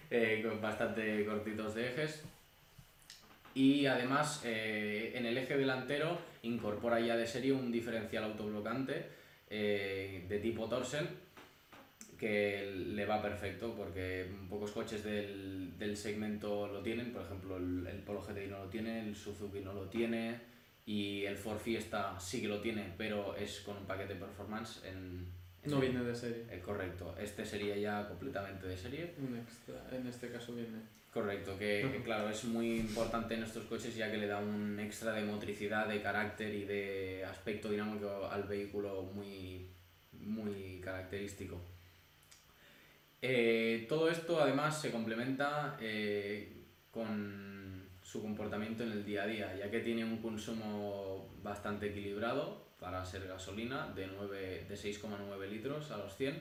Eh, bastante cortitos de ejes. Y además eh, en el eje delantero incorpora ya de serie un diferencial autoblocante eh, de tipo Torsen que le va perfecto porque pocos coches del, del segmento lo tienen, por ejemplo el, el Polo GTI no lo tiene, el Suzuki no lo tiene y el Ford Fiesta sí que lo tiene, pero es con un paquete performance en... No viene de serie. eh, correcto, este sería ya completamente de serie. Un extra, en este caso viene. Correcto, que, claro, es muy importante en estos coches ya que le da un extra de motricidad, de carácter y de aspecto dinámico al vehículo muy, muy característico. Eh, todo esto además se complementa eh, con su comportamiento en el día a día, ya que tiene un consumo bastante equilibrado para ser gasolina de, 9 de 6,9 litros a los 100.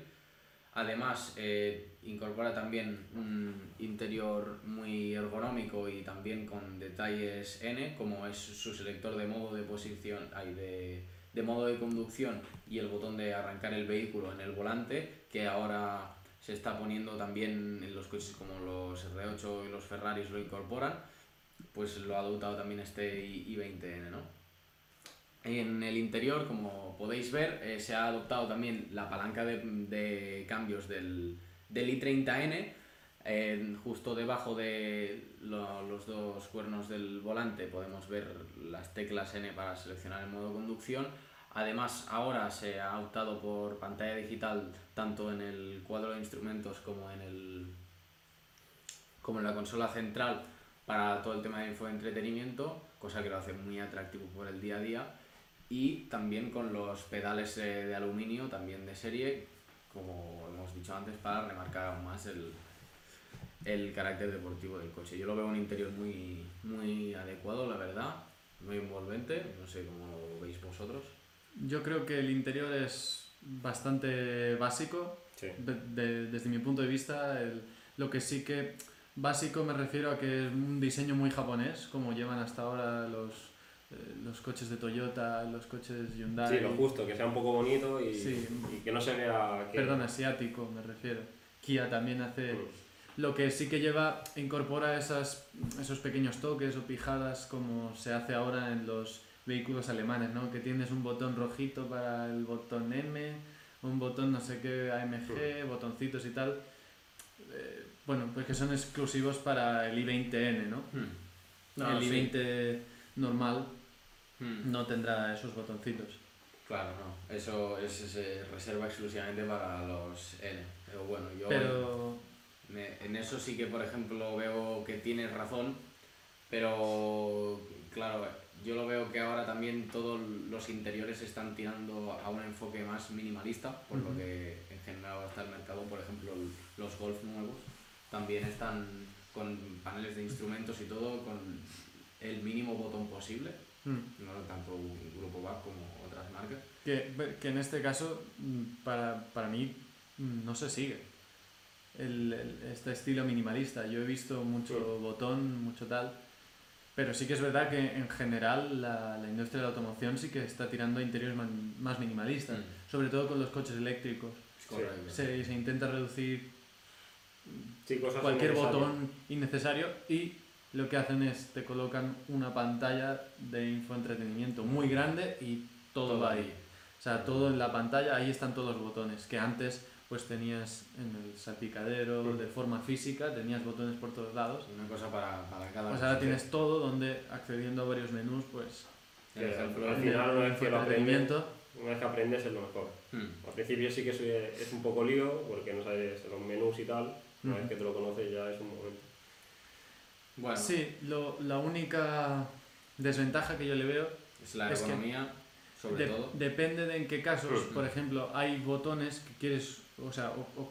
Además, eh, incorpora también un interior muy ergonómico y también con detalles N, como es su selector de modo de posición, ay, de, de modo de conducción y el botón de arrancar el vehículo en el volante, que ahora se está poniendo también en los coches como los R8 y los Ferraris lo incorporan, pues lo ha adoptado también este i- i20N, ¿no? En el interior, como podéis ver, eh, se ha adoptado también la palanca de, cambios del, del i30N. eh, justo debajo de lo- los dos cuernos del volante podemos ver las teclas N para seleccionar el modo conducción. Además, ahora se ha optado por pantalla digital tanto en el cuadro de instrumentos como en, el, como en la consola central para todo el tema de infoentretenimiento, cosa que lo hace muy atractivo por el día a día y también con los pedales eh, de aluminio también de serie como hemos dicho antes para remarcar aún más el, el carácter deportivo del coche yo lo veo un interior muy muy adecuado la verdad muy envolvente no sé cómo lo veis vosotros Yo creo que el interior es bastante básico. Sí. de- de- desde mi punto de vista, el- lo que sí que básico me refiero a que es un diseño muy japonés, como llevan hasta ahora los, los coches de Toyota, los coches Hyundai. Sí, lo justo, que sea un poco bonito y, Sí. y que no se vea que... Perdón, asiático me refiero. Kia también hace... Mm. Lo que sí que lleva, incorpora esas, esos pequeños toques o pijadas como se hace ahora en los vehículos alemanes, ¿no? Que tienes un botón rojito para el botón M, un botón no sé qué AMG, botoncitos y tal. Eh, bueno, pues que son exclusivos para el i20N, ¿no? No, el sí. i20 normal Hmm. no tendrá esos botoncitos. Claro, no. Eso es, se reserva exclusivamente para los N. Pero bueno, yo Pero en eso sí que, por ejemplo, veo que tienes razón, pero claro, yo lo veo que ahora también todos los interiores están tirando a un enfoque más minimalista, por lo que en general está el mercado, por ejemplo, los Golf nuevos también están con paneles de instrumentos y todo, con el mínimo botón posible. Mm. no tanto un grupo BAC como otras marcas. Que, que en este caso, mm, para, para mí, mm, no se sigue el, el- este estilo minimalista. Yo he visto mucho Sí. botón, mucho tal, pero sí que es verdad que en general la, la industria de la automoción sí que está tirando a interiores man- más minimalistas, Mm. sobre todo con los coches eléctricos. Se, se intenta reducir Sí, cualquier botón innecesario y lo que hacen es te colocan una pantalla de infoentretenimiento muy grande y todo, va ahí. O sea, todo en la pantalla, ahí están todos los botones, que antes pues tenías en el salpicadero Sí. de forma física, tenías botones por todos lados. Una cosa para, para cada Pues ahora tienes todo donde accediendo a varios menús, pues El Al es- final, una vez que lo aprendes, una vez que aprendes es lo mejor. Mm. Al principio sí que es, es un poco lío porque no sabes los menús y tal. Una vez que te lo conoces ya es un momento. Bueno, Sí, lo- la única desventaja que yo le veo es la es sobre De- todo. Depende de en qué casos. Por ejemplo, hay botones que quieres, o sea, o-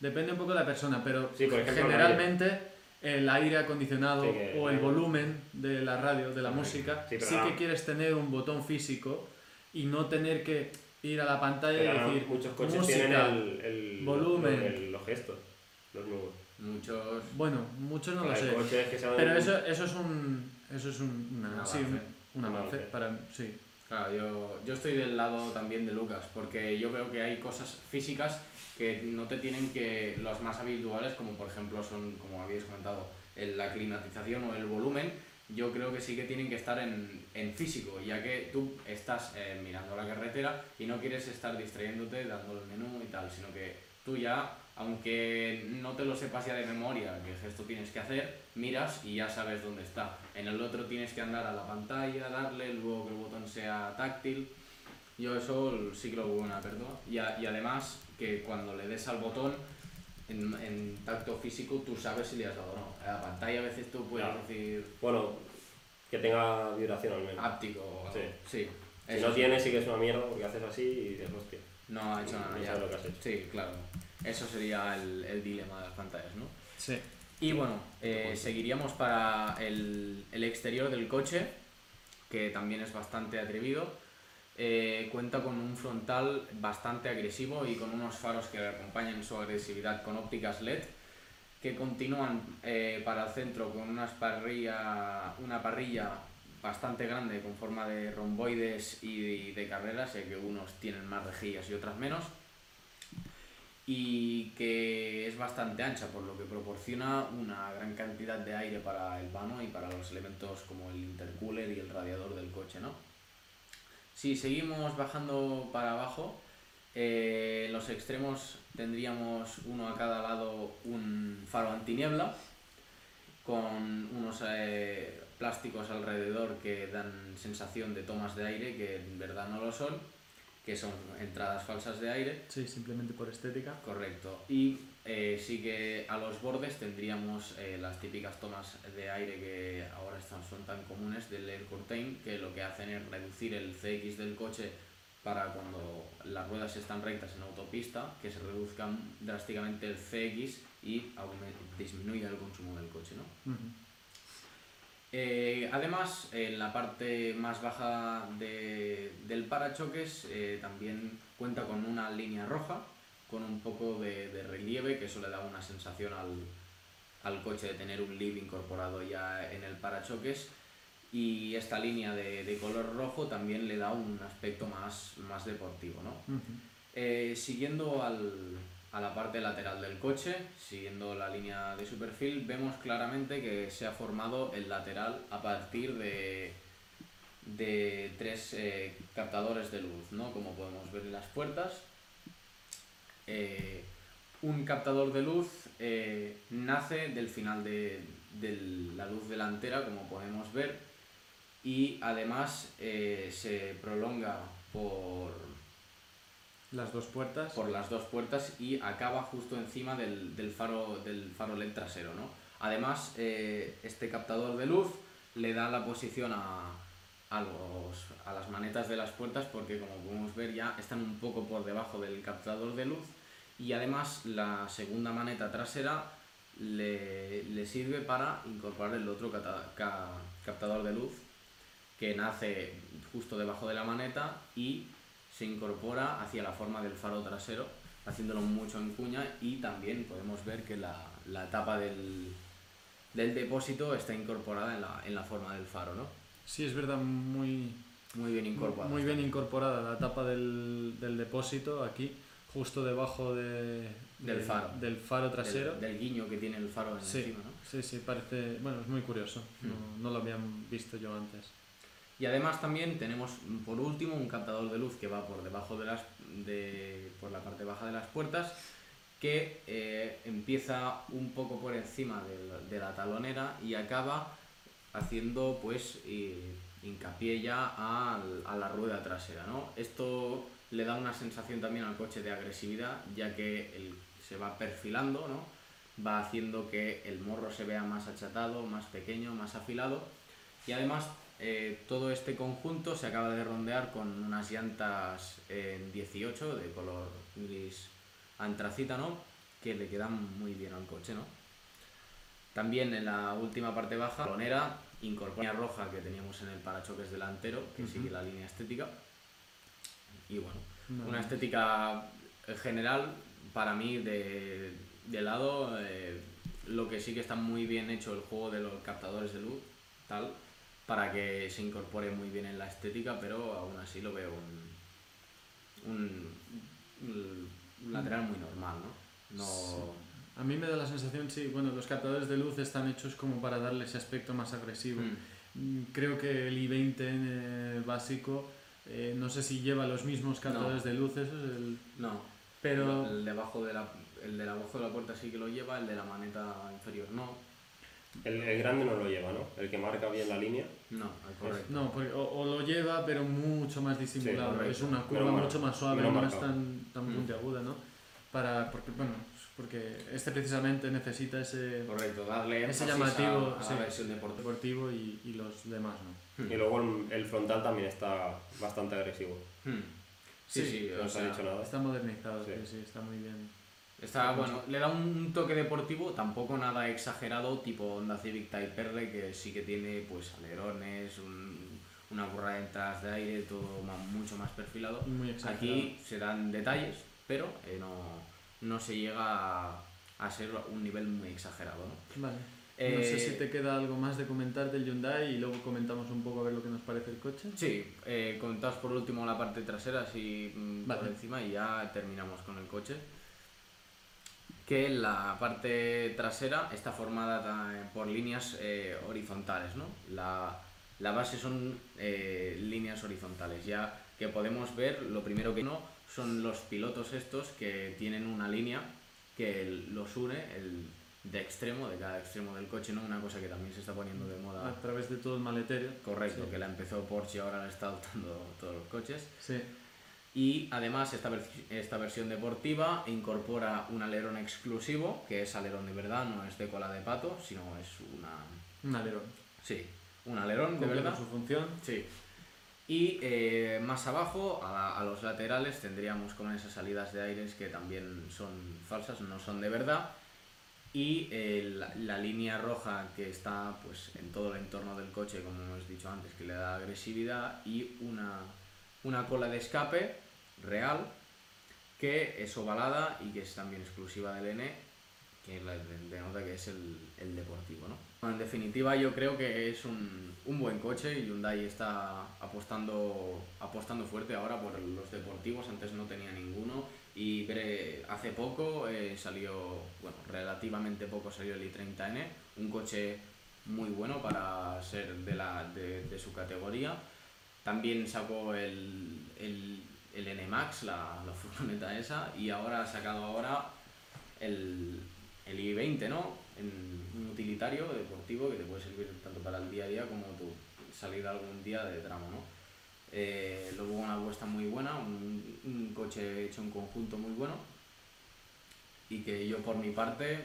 depende un poco de la persona, pero Sí, por ejemplo, generalmente el aire acondicionado Sí, que- o el volumen de la radio, de la música, Sí, que quieres tener un botón físico y no tener que ir a la pantalla Pero y decir muchos coches música. tienen el, el- volumen. el- los gestos, los nuevos. Muchos. Bueno, muchos no lo sé. Pero eso, eso es un. Eso es un, una, Un sí, un, avance para. Sí. Claro, yo, yo estoy del lado también de Lucas, porque yo veo que hay cosas físicas que no te tienen que, las más habituales, como por ejemplo son, como habéis comentado, el- la climatización o el volumen, yo creo que sí que tienen que estar en, en físico, ya que tú estás eh, mirando la carretera y no quieres estar distrayéndote dando el menú y tal, sino que tú ya, aunque no te lo sepas ya de memoria, qué gesto tienes que hacer, miras y ya sabes dónde está. En el otro tienes que andar a la pantalla, darle, luego que el botón sea táctil. Yo eso sí que lo veo una pérdida. Y, a- y además que cuando le des al botón en, en tacto físico tú sabes si le has dado o no. A la pantalla a veces tú puedes Claro. decir Bueno, que tenga vibración al menos. áptico o. Sí. Sí. si eso no tiene, sí que es una mierda porque haces así y dices, hostia. No ha hecho nada No ya. sabes lo que has hecho. Sí, claro. Eso sería el, el dilema de las pantallas, ¿no? Sí. Y bueno, eh, seguiríamos para el, el exterior del coche, que también es bastante atrevido. Eh, cuenta con un frontal bastante agresivo y con unos faros que acompañan su agresividad con ópticas LED, que continúan eh, para el centro con unas parrilla, una parrilla bastante grande con forma de romboides y de, carreras, ya que unos tienen más rejillas y otras menos y que es bastante ancha, por lo que proporciona una gran cantidad de aire para el vano y para los elementos como el intercooler y el radiador del coche, ¿no? Si seguimos bajando para abajo, eh, en los extremos tendríamos uno a cada lado un faro antiniebla con unos eh, plásticos alrededor que dan sensación de tomas de aire que en verdad no lo son, que son entradas falsas de aire Sí, simplemente por estética. Correcto. Y eh, sí que a los bordes tendríamos eh, las típicas tomas de aire que ahora están, son tan comunes del air curtain, que lo que hacen es reducir el CX del coche para cuando las ruedas están rectas en autopista, que se reduzca drásticamente el CX y disminuya el consumo del coche. ¿no? Ujú. Eh, además, en la parte más baja de- del parachoques eh, también cuenta con una línea roja, con un poco de, de relieve, que eso le da una sensación al, al coche de tener un lip incorporado ya en el parachoques. Y esta línea de, de color rojo también le da un aspecto más, más deportivo, ¿no? Eh, siguiendo al- a la parte lateral del coche, siguiendo la línea de su perfil, vemos claramente que se ha formado el lateral a partir de, de tres eh, captadores de luz, ¿no? como podemos ver en las puertas. Eh, un captador de luz eh, nace del final de, de la luz delantera, como podemos ver, y además se prolonga por, Las dos puertas. por las dos puertas y acaba justo encima del, del faro del faro LED trasero, ¿no? Además, eh, este captador de luz le da la posición a, a, los, a las manetas de las puertas porque como podemos ver ya están un poco por debajo del captador de luz y además la segunda maneta trasera le, le sirve para incorporar el otro captador de luz que nace justo debajo de la maneta y se incorpora hacia la forma del faro trasero, haciéndolo mucho en cuña y también podemos ver que la, la tapa del, del depósito está incorporada en la, en la forma del faro, ¿no? Sí, es verdad, muy, Muy bien incorporada. muy bien incorporada la tapa del, del depósito aquí, justo debajo de, Del de- faro. del faro trasero. Del, del guiño que tiene el faro en Sí. encima, ¿no? Sí, sí, parece, bueno, es muy curioso, Hmm. no, no lo habían visto yo antes. Y además también tenemos por último un captador de luz que va por debajo de las de por la parte baja de las puertas que eh, empieza un poco por encima del- de, la talonera y acaba haciendo pues hincapié ya al- a, la rueda trasera ¿no? esto le da una sensación también al coche de agresividad ya que se va perfilando ¿no? va haciendo que el morro se vea más achatado más pequeño más afilado y además eh, todo este conjunto se acaba de rondear con unas llantas en 18 de color gris antracita, ¿no? Que le quedan muy bien al coche, ¿no? También en la última parte baja, la lonera incorpora la roja que teníamos en el parachoques delantero, que sigue la línea estética. Y bueno, No, una estética eh, general para mí de, de lado eh, lo que sí que está muy bien hecho el juego de los captadores de luz tal para que se incorpore muy bien en la estética pero aún así lo veo un, un, un lateral muy normal no no A mí me da la sensación, sí, bueno, los captadores de luz están hechos como para darle ese aspecto más agresivo. Mm, Mm, Creo que el i20 eh, básico, eh, no sé si lleva los mismos captadores de luz, eso es el... no. Pero... el debajo de la el de la abajo de la puerta sí que lo lleva el de la maneta inferior no El, el grande no lo lleva, ¿no? El que marca bien la línea. no correcto No, porque o, o lo lleva, pero mucho más disimulado. correcto. es una curva mar- mucho más suave, no es tan, tan Mm. puntiaguda, ¿no? Para, porque, bueno, porque este precisamente necesita ese correcto darle Ese llamativo, a, a sí. la versión deportiva deportivo y, y los demás, ¿no? Hmm. Y luego el, el frontal también está bastante agresivo. Hmm. Sí, Sí, sí, No se ha dicho nada. Está modernizado, sí. Sí. sí, está muy bien. Está bueno, le da un toque deportivo, tampoco nada exagerado, tipo Honda Civic Type R, que sí que tiene pues alerones, un- una burra de entradas de aire, todo mucho más perfilado. Muy exagerado. Aquí se dan detalles, pero eh, no, no se llega a, a ser un nivel muy exagerado. ¿no? Vale. no sé Eh, si te queda algo más de comentar del Hyundai y luego comentamos un poco a ver lo que nos parece el coche. Sí, eh, comentamos por último la parte trasera, así mm, por Vale. encima, y ya terminamos con el coche. Que la parte trasera está formada ta- por líneas eh, horizontales, ¿no? La, la base son eh, líneas horizontales, ya que podemos ver, lo primero que no, son los pilotos estos que tienen una línea que los une el, de extremo, de cada extremo del coche, ¿no? Una cosa que también se está poniendo de moda A través de todo el maletero. Correcto, Sí. que la empezó Porsche y ahora la está adoptando todos los coches. Sí. Y además esta, vers- esta versión deportiva incorpora un alerón exclusivo, que es alerón de verdad, no es de cola de pato, sino es una... Un alerón. Sí, un alerón de verdad. con su función. Sí. Y eh, más abajo, a, a los laterales, tendríamos con esas salidas de aires que también son falsas, no son de verdad. Y eh, la, la línea roja que está pues, en todo el entorno del coche, como hemos dicho antes, que le da agresividad. Y una, una cola de escape real que es ovalada y que es también exclusiva del N, que denota que es el, el deportivo. ¿no? En definitiva, yo creo que es un, un buen coche y Hyundai está apostando, apostando fuerte ahora por los deportivos, antes no tenía ninguno y hace poco eh, salió, bueno, relativamente poco salió el i30N, un coche muy bueno para ser de, la, de su categoría. También sacó el, el, el NMAX, la, la furgoneta esa, y ahora ha sacado ahora el, el i20, ¿no? Un utilitario deportivo que te puede servir tanto para el día a día como tu salida algún día de tramo, ¿no? Eh, luego una apuesta muy buena, un, coche hecho en conjunto muy bueno y que yo por mi parte,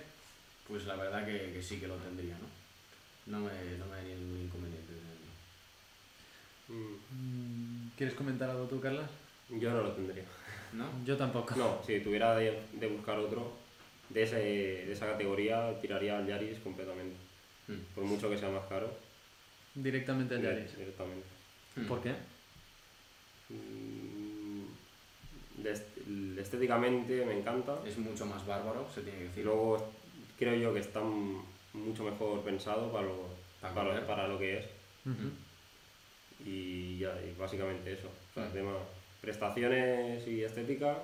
pues la verdad que, sí que lo tendría, ¿no? No me, no me haría ningún inconveniente. Mm, Mm, ¿Quieres comentar algo tú, Carlas? Yo no lo tendría. ¿No? Yo tampoco. No, si tuviera de, de buscar otro de, ese, de esa categoría, tiraría al Yaris completamente. Mm. Por mucho que sea más caro. Directamente al Yaris. Directamente. Hmm. ¿Por qué? Mm, est- estéticamente me encanta. Es mucho más bárbaro, se tiene que Y decir. luego creo yo que están mucho mejor pensado para lo, Para para, lo que es. Y ya, y básicamente eso. O sea, Mm. tema prestaciones y estética,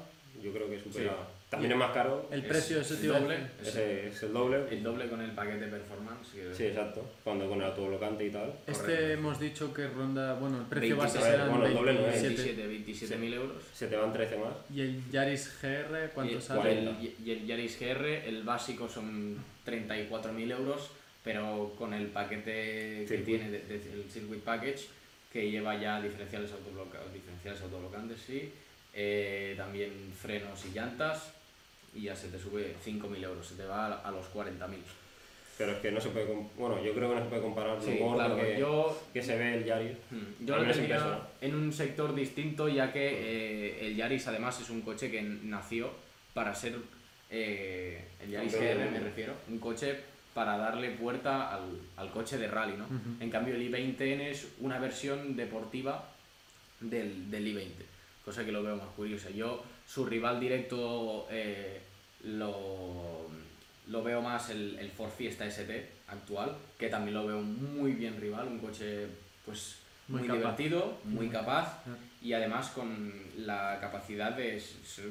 yo creo que supera. Sí. También es más caro, El Es precio el te iba a doble. Es ese es el doble. el doble con el paquete performance. que- Sí, exacto. Cuando con el autoblocante y tal. Este Correcto. hemos dicho que ronda, bueno, el precio 27, base serán bueno, el doble no es. 27. 27 mil euros. Se te van 13 más. ¿Y el Yaris GR cuánto y, sale? el, y el Yaris GR, el básico son 34.000 euros, pero con el paquete que Circuit. tiene, de- de- el Circuit Package, que lleva ya diferenciales, autobloca, diferenciales autoblocantes, sí, eh, también frenos y llantas, y ya se te sube 5.000 euros, se te va a, los 40.000. Pero es que no se puede. Bueno, yo creo que no se puede comparar Sí, lo claro, que, yo que se ve el Yaris. Hmm, Yo lo menos en un sector distinto, ya que eh, el Yaris además es un coche que nació para ser, eh, el Yaris GR me refiero, un coche para darle puerta al, al coche de rally, ¿no? En cambio el i20N es una versión deportiva del, del i20, cosa que lo veo más curiosa. Yo, su rival directo eh, lo, lo veo más el, el Ford Fiesta ST actual, que también lo veo muy bien rival, un coche pues Muy muy, divertido, muy capaz y además con la capacidad de ser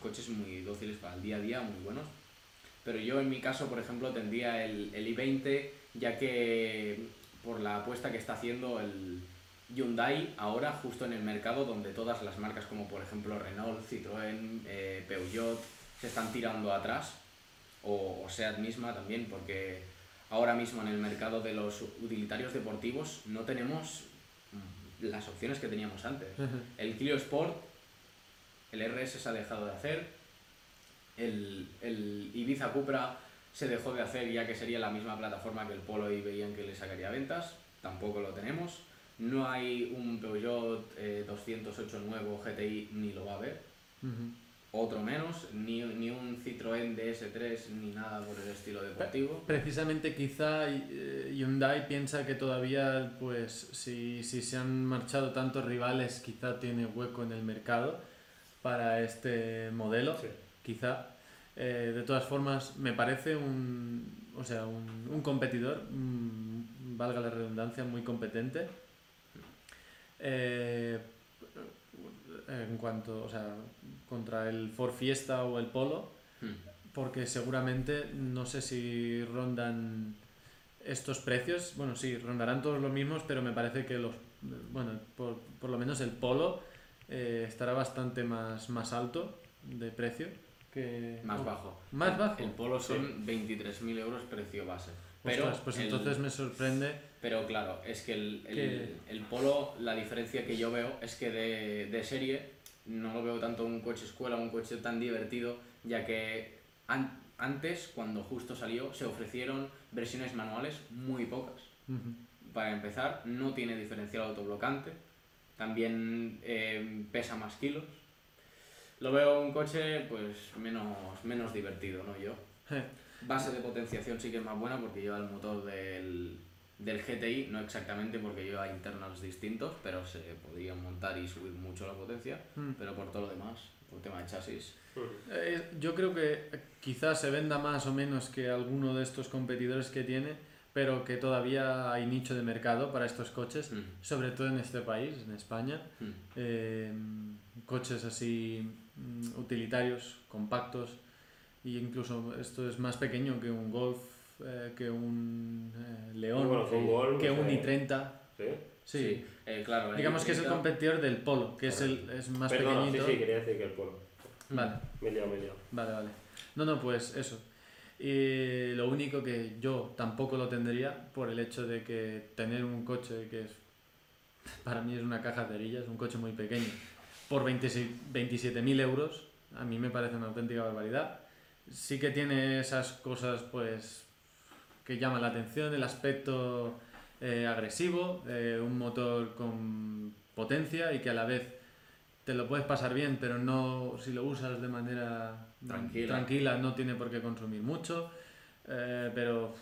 coches muy dóciles para el día a día, muy buenos. Pero yo en mi caso, por ejemplo, tendría el, el i20, ya que por la apuesta que está haciendo el Hyundai ahora justo en el mercado donde todas las marcas como por ejemplo Renault, Citroën, eh, Peugeot se están tirando atrás o, o SEAT misma también porque ahora mismo en el mercado de los utilitarios deportivos no tenemos mm, las opciones que teníamos antes. El Clio Sport, el RS se ha dejado de hacer, el, el Ibiza Cupra se dejó de hacer ya que sería la misma plataforma que el Polo y veían que le sacaría ventas, tampoco lo tenemos. No hay un Peugeot eh, 208 nuevo GTI ni lo va a haber, otro menos, ni, ni un Citroën DS3 ni nada por el estilo deportivo. Precisamente quizá eh, Hyundai piensa que todavía, pues, si, si se han marchado tantos rivales, quizá tiene hueco en el mercado para este modelo, Sí. Quizá. Eh, de todas formas, me parece un, o sea, un, un competidor, mm, valga la redundancia, muy competente. Eh, en cuanto, o sea, contra el Ford Fiesta o el Polo, Hmm. porque seguramente no sé si rondan estos precios, bueno, sí, rondarán todos los mismos, pero me parece que los, bueno, por, por lo menos el Polo eh, estará bastante más, más alto de precio que... Más bajo. Más bajo. El Polo son 23.000 euros precio base. Pero Ostras, pues el- entonces me sorprende Pero claro, es que el, el, Que- el Polo, la diferencia que yo veo es que de, de serie no lo veo tanto un coche escuela, un coche tan divertido, ya que an- antes, cuando justo salió, se ofrecieron versiones manuales muy pocas. Ujú. Para empezar, no tiene diferencial autoblocante, también eh, pesa más kilos. Lo veo un coche pues menos, menos divertido, ¿no? Yo. Base de potenciación sí que es más buena porque lleva el motor del, del GTI, no exactamente porque lleva internals distintos, pero se podría montar y subir mucho la potencia, Mm. pero por todo lo demás, por tema de chasis. Eh, yo creo que quizás se venda más o menos que alguno de estos competidores que tiene, pero que todavía hay nicho de mercado para estos coches, Mm, sobre todo en este país, en España. mm. Eh, coches así utilitarios, compactos, e incluso esto es más pequeño que un Golf, eh, que un eh, León, Bueno, que un Golf, que no un sé. i30. ¿Sí? Sí. eh, claro. Digamos que es el i30 competidor del Polo, que es, el, es más Perdona, sí, pequeñito. sí, quería decir que el polo. Vale. Me he liado, me he liado. Vale, vale. No, no, pues eso. Y lo único que yo tampoco lo tendría por el hecho de que tener un coche que es, para mí es una caja de cerillas, un coche muy pequeño, por 27.000 euros, a mí me parece una auténtica barbaridad. Sí que tiene esas cosas, pues, que llaman la atención, el aspecto eh, agresivo, eh, un motor con potencia y que a la vez te lo puedes pasar bien, pero no si lo usas de manera Tranquila. tranquila no tiene por qué consumir mucho, eh, pero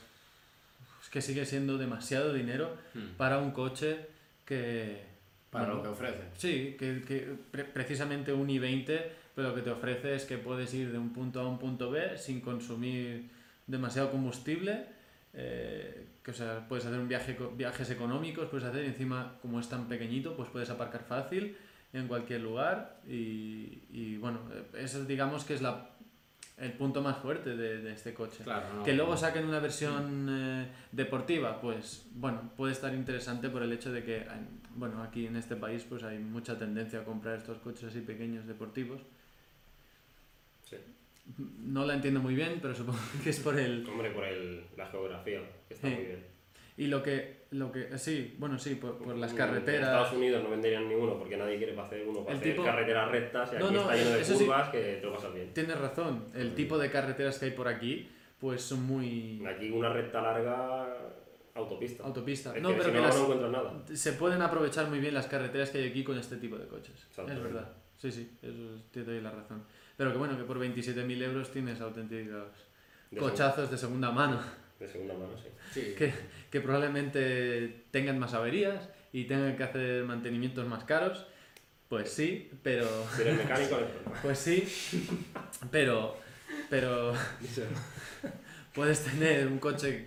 es que sigue siendo demasiado dinero Mm. para un coche que, Para Bueno. lo que ofrece. Sí, que, que pre- precisamente un i20 pero lo que te ofrece es que puedes ir de un punto a un punto B sin consumir demasiado combustible, eh, que o sea, puedes hacer un viaje, viajes económicos, puedes hacer y encima como es tan pequeñito, pues puedes aparcar fácil en cualquier lugar y, y bueno, eh, eso digamos que es la, el punto más fuerte de, de este coche. Claro, no. Que luego saquen una versión eh, deportiva, pues bueno, puede estar interesante por el hecho de que, bueno, aquí en este país pues hay mucha tendencia a comprar estos coches así pequeños deportivos. Sí. No la entiendo muy bien, pero supongo que es por el... Hombre, por el, la geografía, que está Sí. muy bien. Y lo que, lo que sí, bueno, sí, por, por las En carreteras... Estados Unidos no venderían ninguno porque nadie quiere hacer uno para El hacer tipo- carreteras rectas y aquí No, no, está lleno de eso sí. curvas que te lo pasas bien. Tienes razón, el Sí. tipo de carreteras que hay por aquí pues son muy... Aquí una recta larga, autopista. Autopista. Es No, que pero si que no, las- no encuentras nada. se pueden aprovechar muy bien las carreteras que hay aquí con este tipo de coches. Es verdad. Sí, sí, eso es- te doy la razón. Pero que bueno, que por 27.000 euros tienes auténticos De, cochazos de segunda mano de segunda mano, sí. Sí. que, que probablemente tengan más averías y tengan que hacer mantenimientos más caros. Pues sí, pero... Si eres mecánico. Pues sí, pero... Pero puedes tener un coche...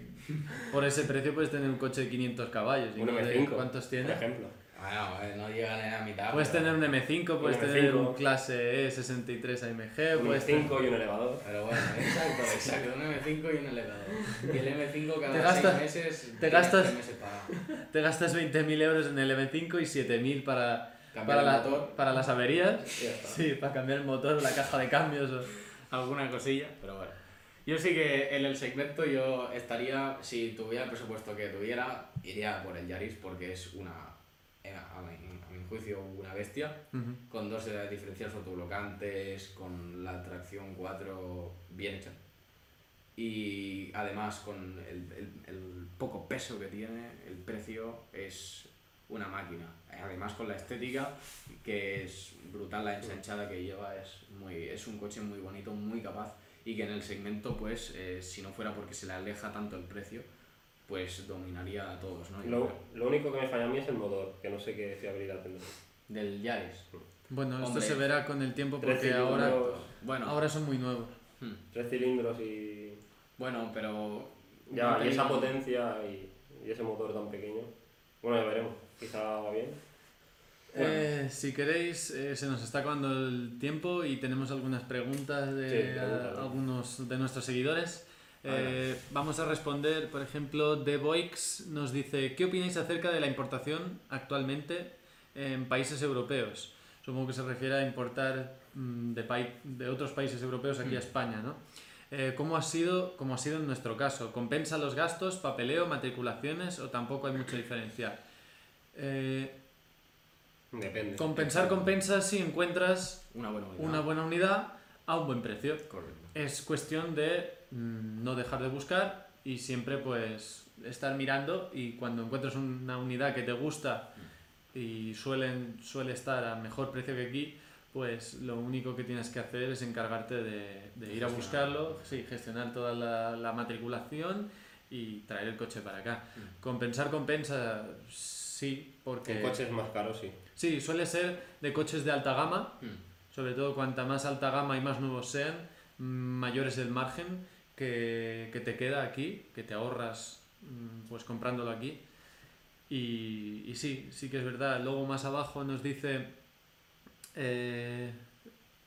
Por ese precio puedes tener un coche de 500 caballos. y Un no de- M5, ¿Cuántos por tiene? ejemplo. Bueno, eh, no llegan a la mitad. Puedes pero- tener un M5, puedes Un tener un M5. clase E63 AMG, Un puedes tener- 5 y un elevador. Pero bueno, exacto, exacto. Un M5 y un elevador. Y el M5 cada Te gastas- seis meses. te gastas- meses para te gastas 20.000 euros en el M5 y 7.000 para, cambiar para, el la- motor. para las averías. Sí, para cambiar el motor, la caja de cambios. o- alguna cosilla, pero bueno. Yo sí que en el segmento yo estaría, si tuviera el presupuesto que tuviera, iría por el Yaris porque es una, a mi, a mi juicio, una bestia, con dos eh, diferenciales autoblocantes, con la tracción 4 bien hecha. Y además con el, el- el poco peso que tiene, el precio es una máquina. Además con la estética, que es brutal, la ensanchada que lleva, es, muy, es un coche muy bonito, muy capaz y que en el segmento, pues, eh, si no fuera porque se le aleja tanto el precio, pues dominaría a todos, ¿no? Lo, lo único que me falla a mí es el motor, que no sé qué fiabilidad tendrá. Del Yaris. Bueno, esto Hombre, se verá con el tiempo Tres porque ahora, cilindros, Bueno, ahora son muy nuevos. hmm, tres cilindros y, bueno, pero... ya, no y esa potencia y, y ese motor tan pequeño. Bueno, ya veremos. Quizá va bien. Bueno. Eh, si queréis, eh, se nos está acabando el tiempo y tenemos algunas preguntas de Sí, algunos de nuestros seguidores. Eh, vamos a responder, por ejemplo, The Boix nos dice, ¿qué opináis acerca de la importación actualmente en países europeos? Supongo que se refiere a importar mm, de, de otros países europeos aquí a Mm. España, ¿no? Eh, ¿cómo, ha sido, ¿Cómo ha sido en nuestro caso? ¿Compensa los gastos, papeleo, matriculaciones o tampoco hay mucho diferencial? Eh, Depende. Compensar compensa si encuentras Una buena unidad. una buena unidad a un buen precio. Correcto. Es cuestión de no dejar de buscar y siempre pues estar mirando y cuando encuentres una unidad que te gusta y suelen, suele estar a mejor precio que aquí, pues lo único que tienes que hacer es encargarte de, de ir a buscarlo, sí, gestionar toda la, la matriculación y traer el coche para acá. Mm. Compensar compensa, sí, porque... En coches más caros, sí. Sí, suele ser de coches de alta gama, Hmm. sobre todo cuanta más alta gama y más nuevos sean, mm, mayor es el margen que, que te queda aquí, que te ahorras mm, pues comprándolo aquí. Y, y sí, sí que es verdad. Luego más abajo nos dice, eh,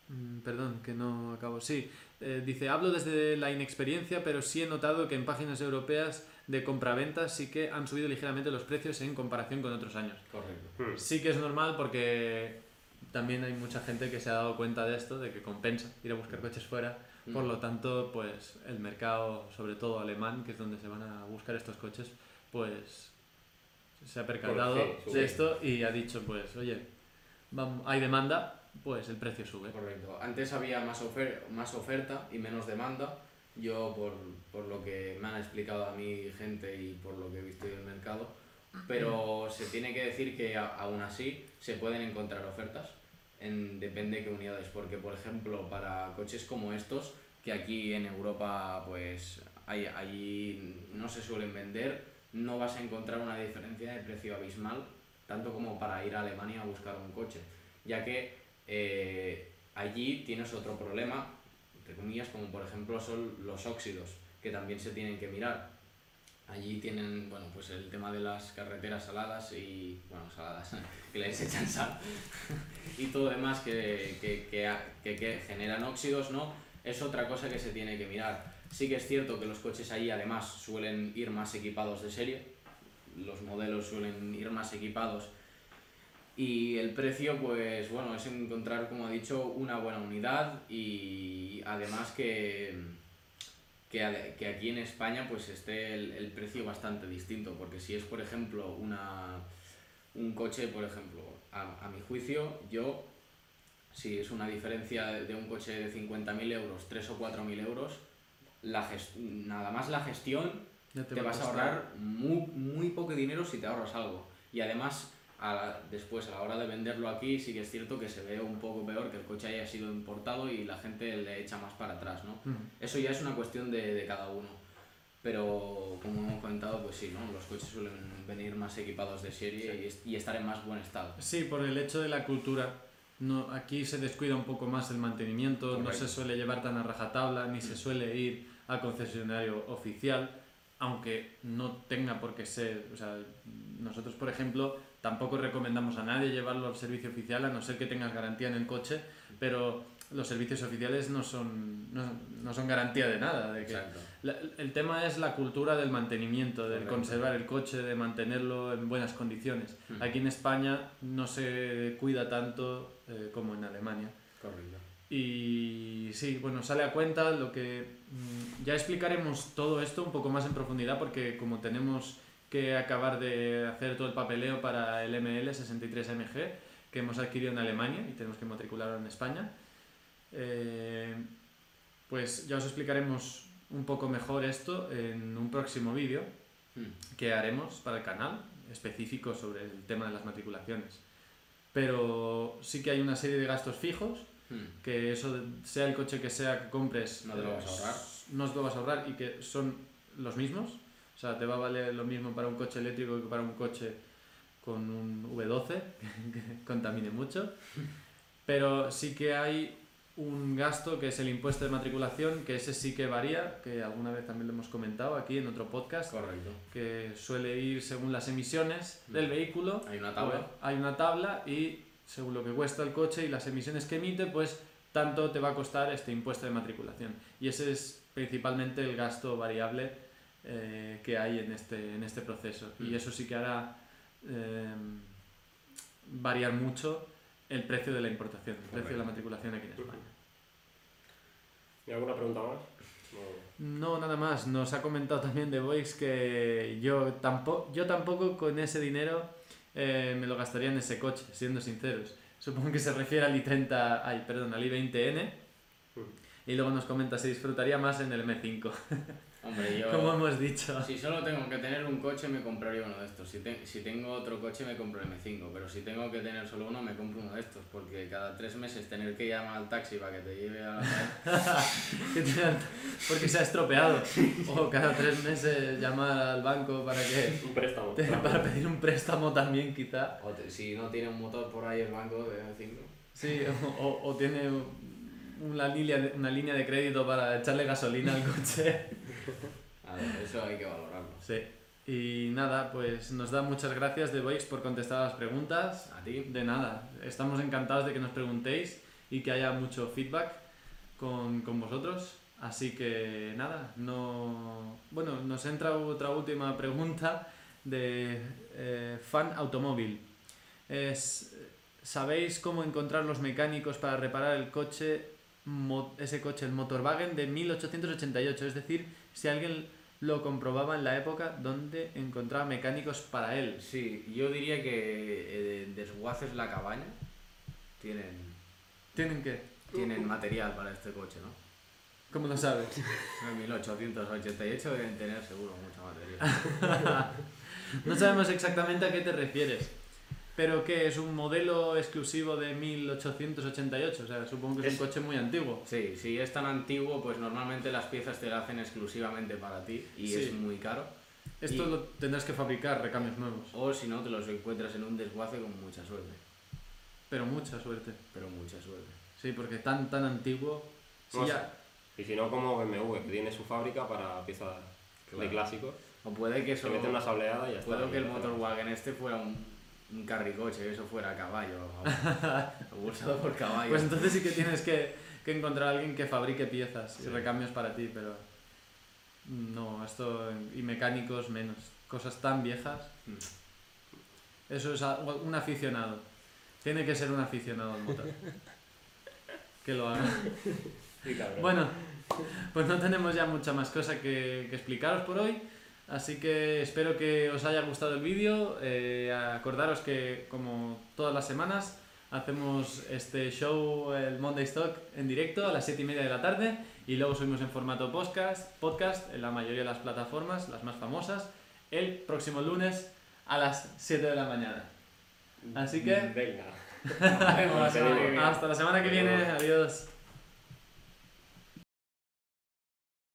mm, perdón, que no acabo, sí, eh, dice, hablo desde la inexperiencia, pero sí he notado que en páginas europeas de compraventa sí que han subido ligeramente los precios en comparación con otros años. Correcto. Hmm. Sí que es normal porque también hay mucha gente que se ha dado cuenta de esto, de que compensa ir a buscar coches fuera. Por lo tanto, pues el mercado, sobre todo alemán, que es donde se van a buscar estos coches, pues se ha percatado sí, de esto y ha dicho, pues, oye, hay demanda, pues el precio sube. Correcto. Antes había más, ofer- más oferta y menos demanda. Yo, por, por lo que me han explicado a mí gente y por lo que he visto en el mercado, pero se tiene que decir que aún así se pueden encontrar ofertas, en, depende de qué unidades, porque por ejemplo para coches como estos, que aquí en Europa pues hay, allí no se suelen vender, no vas a encontrar una diferencia de precio abismal tanto como para ir a Alemania a buscar un coche, ya que eh, allí tienes otro problema, entre comillas, como por ejemplo son los óxidos, que también se tienen que mirar. Allí tienen, bueno, pues el tema de las carreteras saladas y, bueno, saladas, que les echan sal, y todo demás que, que, que, que, generan óxidos, ¿no? Es otra cosa que se tiene que mirar. Sí que es cierto que los coches allí además suelen ir más equipados de serie, los modelos suelen ir más equipados y el precio pues bueno es encontrar como ha dicho una buena unidad y además que, que, aquí en España pues esté el, el precio bastante distinto porque si es por ejemplo una un coche por ejemplo a, a mi juicio yo si es una diferencia de de un coche de 50.000 euros 3 o 4.000 euros la nada más la gestión te va vas a ahorrar muy, muy poco dinero si te ahorras algo. Y además, a después a la hora de venderlo aquí, sí que es cierto que se ve un poco peor que el coche haya sido importado y la gente le echa más para atrás, ¿no? Ujú. Eso ya es una cuestión de, de cada uno. Pero como hemos comentado, pues sí, ¿no? Los coches suelen venir más equipados de serie y, es- y estar en más buen estado. Sí, por el hecho de la cultura. No, aquí se descuida un poco más el mantenimiento, no Correcto. se suele llevar tan a rajatabla, ni se suele ir a concesionario oficial, aunque no tenga por qué ser. O sea, nosotros, por ejemplo, tampoco recomendamos a nadie llevarlo al servicio oficial, a no ser que tengas garantía en el coche, pero los servicios oficiales no son, no, no son garantía de nada. De que, Exacto. la- el tema es la cultura del mantenimiento, del Correcto. conservar el coche, de mantenerlo en buenas condiciones. Mm. Aquí en España no se cuida tanto eh, como en Alemania. Correcto. Y sí, bueno, sale a cuenta lo que... mm, Ya explicaremos todo esto un poco más en profundidad porque como tenemos que acabar de hacer todo el papeleo para el ML 63MG que hemos adquirido en Alemania y tenemos que matricularlo en España, eh, pues ya os explicaremos un poco mejor esto en un próximo vídeo Mm. que haremos para el canal específico sobre el tema de las matriculaciones. Pero sí que hay una serie de gastos fijos Mm. que eso, sea el coche que sea que compres, No te lo eh, vas a ahorrar. No te lo vas a ahorrar y que son los mismos. O sea, te va a valer lo mismo para un coche eléctrico que para un coche con un V12, que contamine mucho. Pero sí que hay un gasto que es el impuesto de matriculación, que ese sí que varía, que alguna vez también lo hemos comentado aquí en otro podcast, Correcto. que suele ir según las emisiones del Mm. vehículo. Hay una tabla. Pues hay una tabla y según lo que cuesta el coche y las emisiones que emite, pues tanto te va a costar este impuesto de matriculación. Y ese es principalmente el gasto variable eh, que hay en este, en este proceso. Y Mm. eso sí que hará eh, variar mucho el precio de la importación, el precio de la matriculación aquí en España. ¿Y alguna pregunta más? No. No, nada más. Nos ha comentado también de Voix que yo tampoco, yo tampoco con ese dinero eh, me lo gastaría en ese coche, siendo sinceros. Supongo que se refiere al i30, ay, perdón, al i20N. Y luego nos comenta, se disfrutaría más en el M5, Hombre, yo... como hemos dicho. Si solo tengo que tener un coche, me compraría uno de estos. Si, te- si tengo otro coche, me compro el M5. Pero si tengo que tener solo uno, me compro uno de estos. Porque cada tres meses tener que llamar al taxi para que te lleve a la... Porque se ha estropeado. O cada tres meses llamar al banco para que Un préstamo. te- para pedir un préstamo también quizá. O te- si no tiene un motor por ahí el banco de M5. Sí, o, o- o tiene una línea, de, una línea de crédito para echarle gasolina al coche. A ver, eso hay que valorarlo. Sí. Y nada, pues nos da muchas gracias de Voix por contestar las preguntas. A ti. De nada, estamos encantados de que nos preguntéis y que haya mucho feedback con, con vosotros. Así que nada, no. Bueno, nos entra otra última pregunta de eh, Fan Automóvil. Es, ¿Sabéis cómo encontrar los mecánicos para reparar el coche, ese coche, el Motorwagen de 1888? Es decir, si alguien lo comprobaba en la época donde encontraba mecánicos para él. Sí, yo diría que eh, Desguaces La Cabaña tienen, ¿Tienen que? tienen material para este coche, ¿no? ¿Cómo lo sabes? En 1888 deben tener seguro mucho material. No sabemos exactamente a qué te refieres. Pero que es un modelo exclusivo de 1888, o sea, supongo que es, Es- un coche muy antiguo. Sí, si es tan antiguo, pues normalmente las piezas te las hacen exclusivamente para ti y Sí. es muy caro. Esto Y- lo tendrás que fabricar, recambios nuevos. O si no, te los encuentras en un desguace con mucha suerte. Pero mucha suerte. Pero mucha suerte. Sí, porque tan, tan antiguo. Sí, No sé. ya. Y si no, como BMW, que tiene su fábrica para piezas de Claro. clásicos. O puede que Se eso... mete una sableada y ya está. Puedo y que el está. motorwagen este fuera un, un carricoche, eso fuera a caballo. Abusado por caballo. Pues entonces sí que tienes que, que encontrar a alguien que fabrique piezas y recambios para ti, pero. No, esto. Y mecánicos menos. Cosas tan viejas. Mm. Eso es algo- un aficionado. Tiene que ser un aficionado al motor. Que lo haga. Sí. Bueno, pues no tenemos ya mucha más cosa que, que explicaros por hoy. Así que espero que os haya gustado el vídeo. Eh, acordaros que, como todas las semanas, hacemos este show, el Monday Stock, en directo a las 7 y media de la tarde. Y luego subimos en formato podcast, podcast en la mayoría de las plataformas, las más famosas, el próximo lunes a las 7 de la mañana. Así que, Venga. Hasta la semana que viene. Adiós.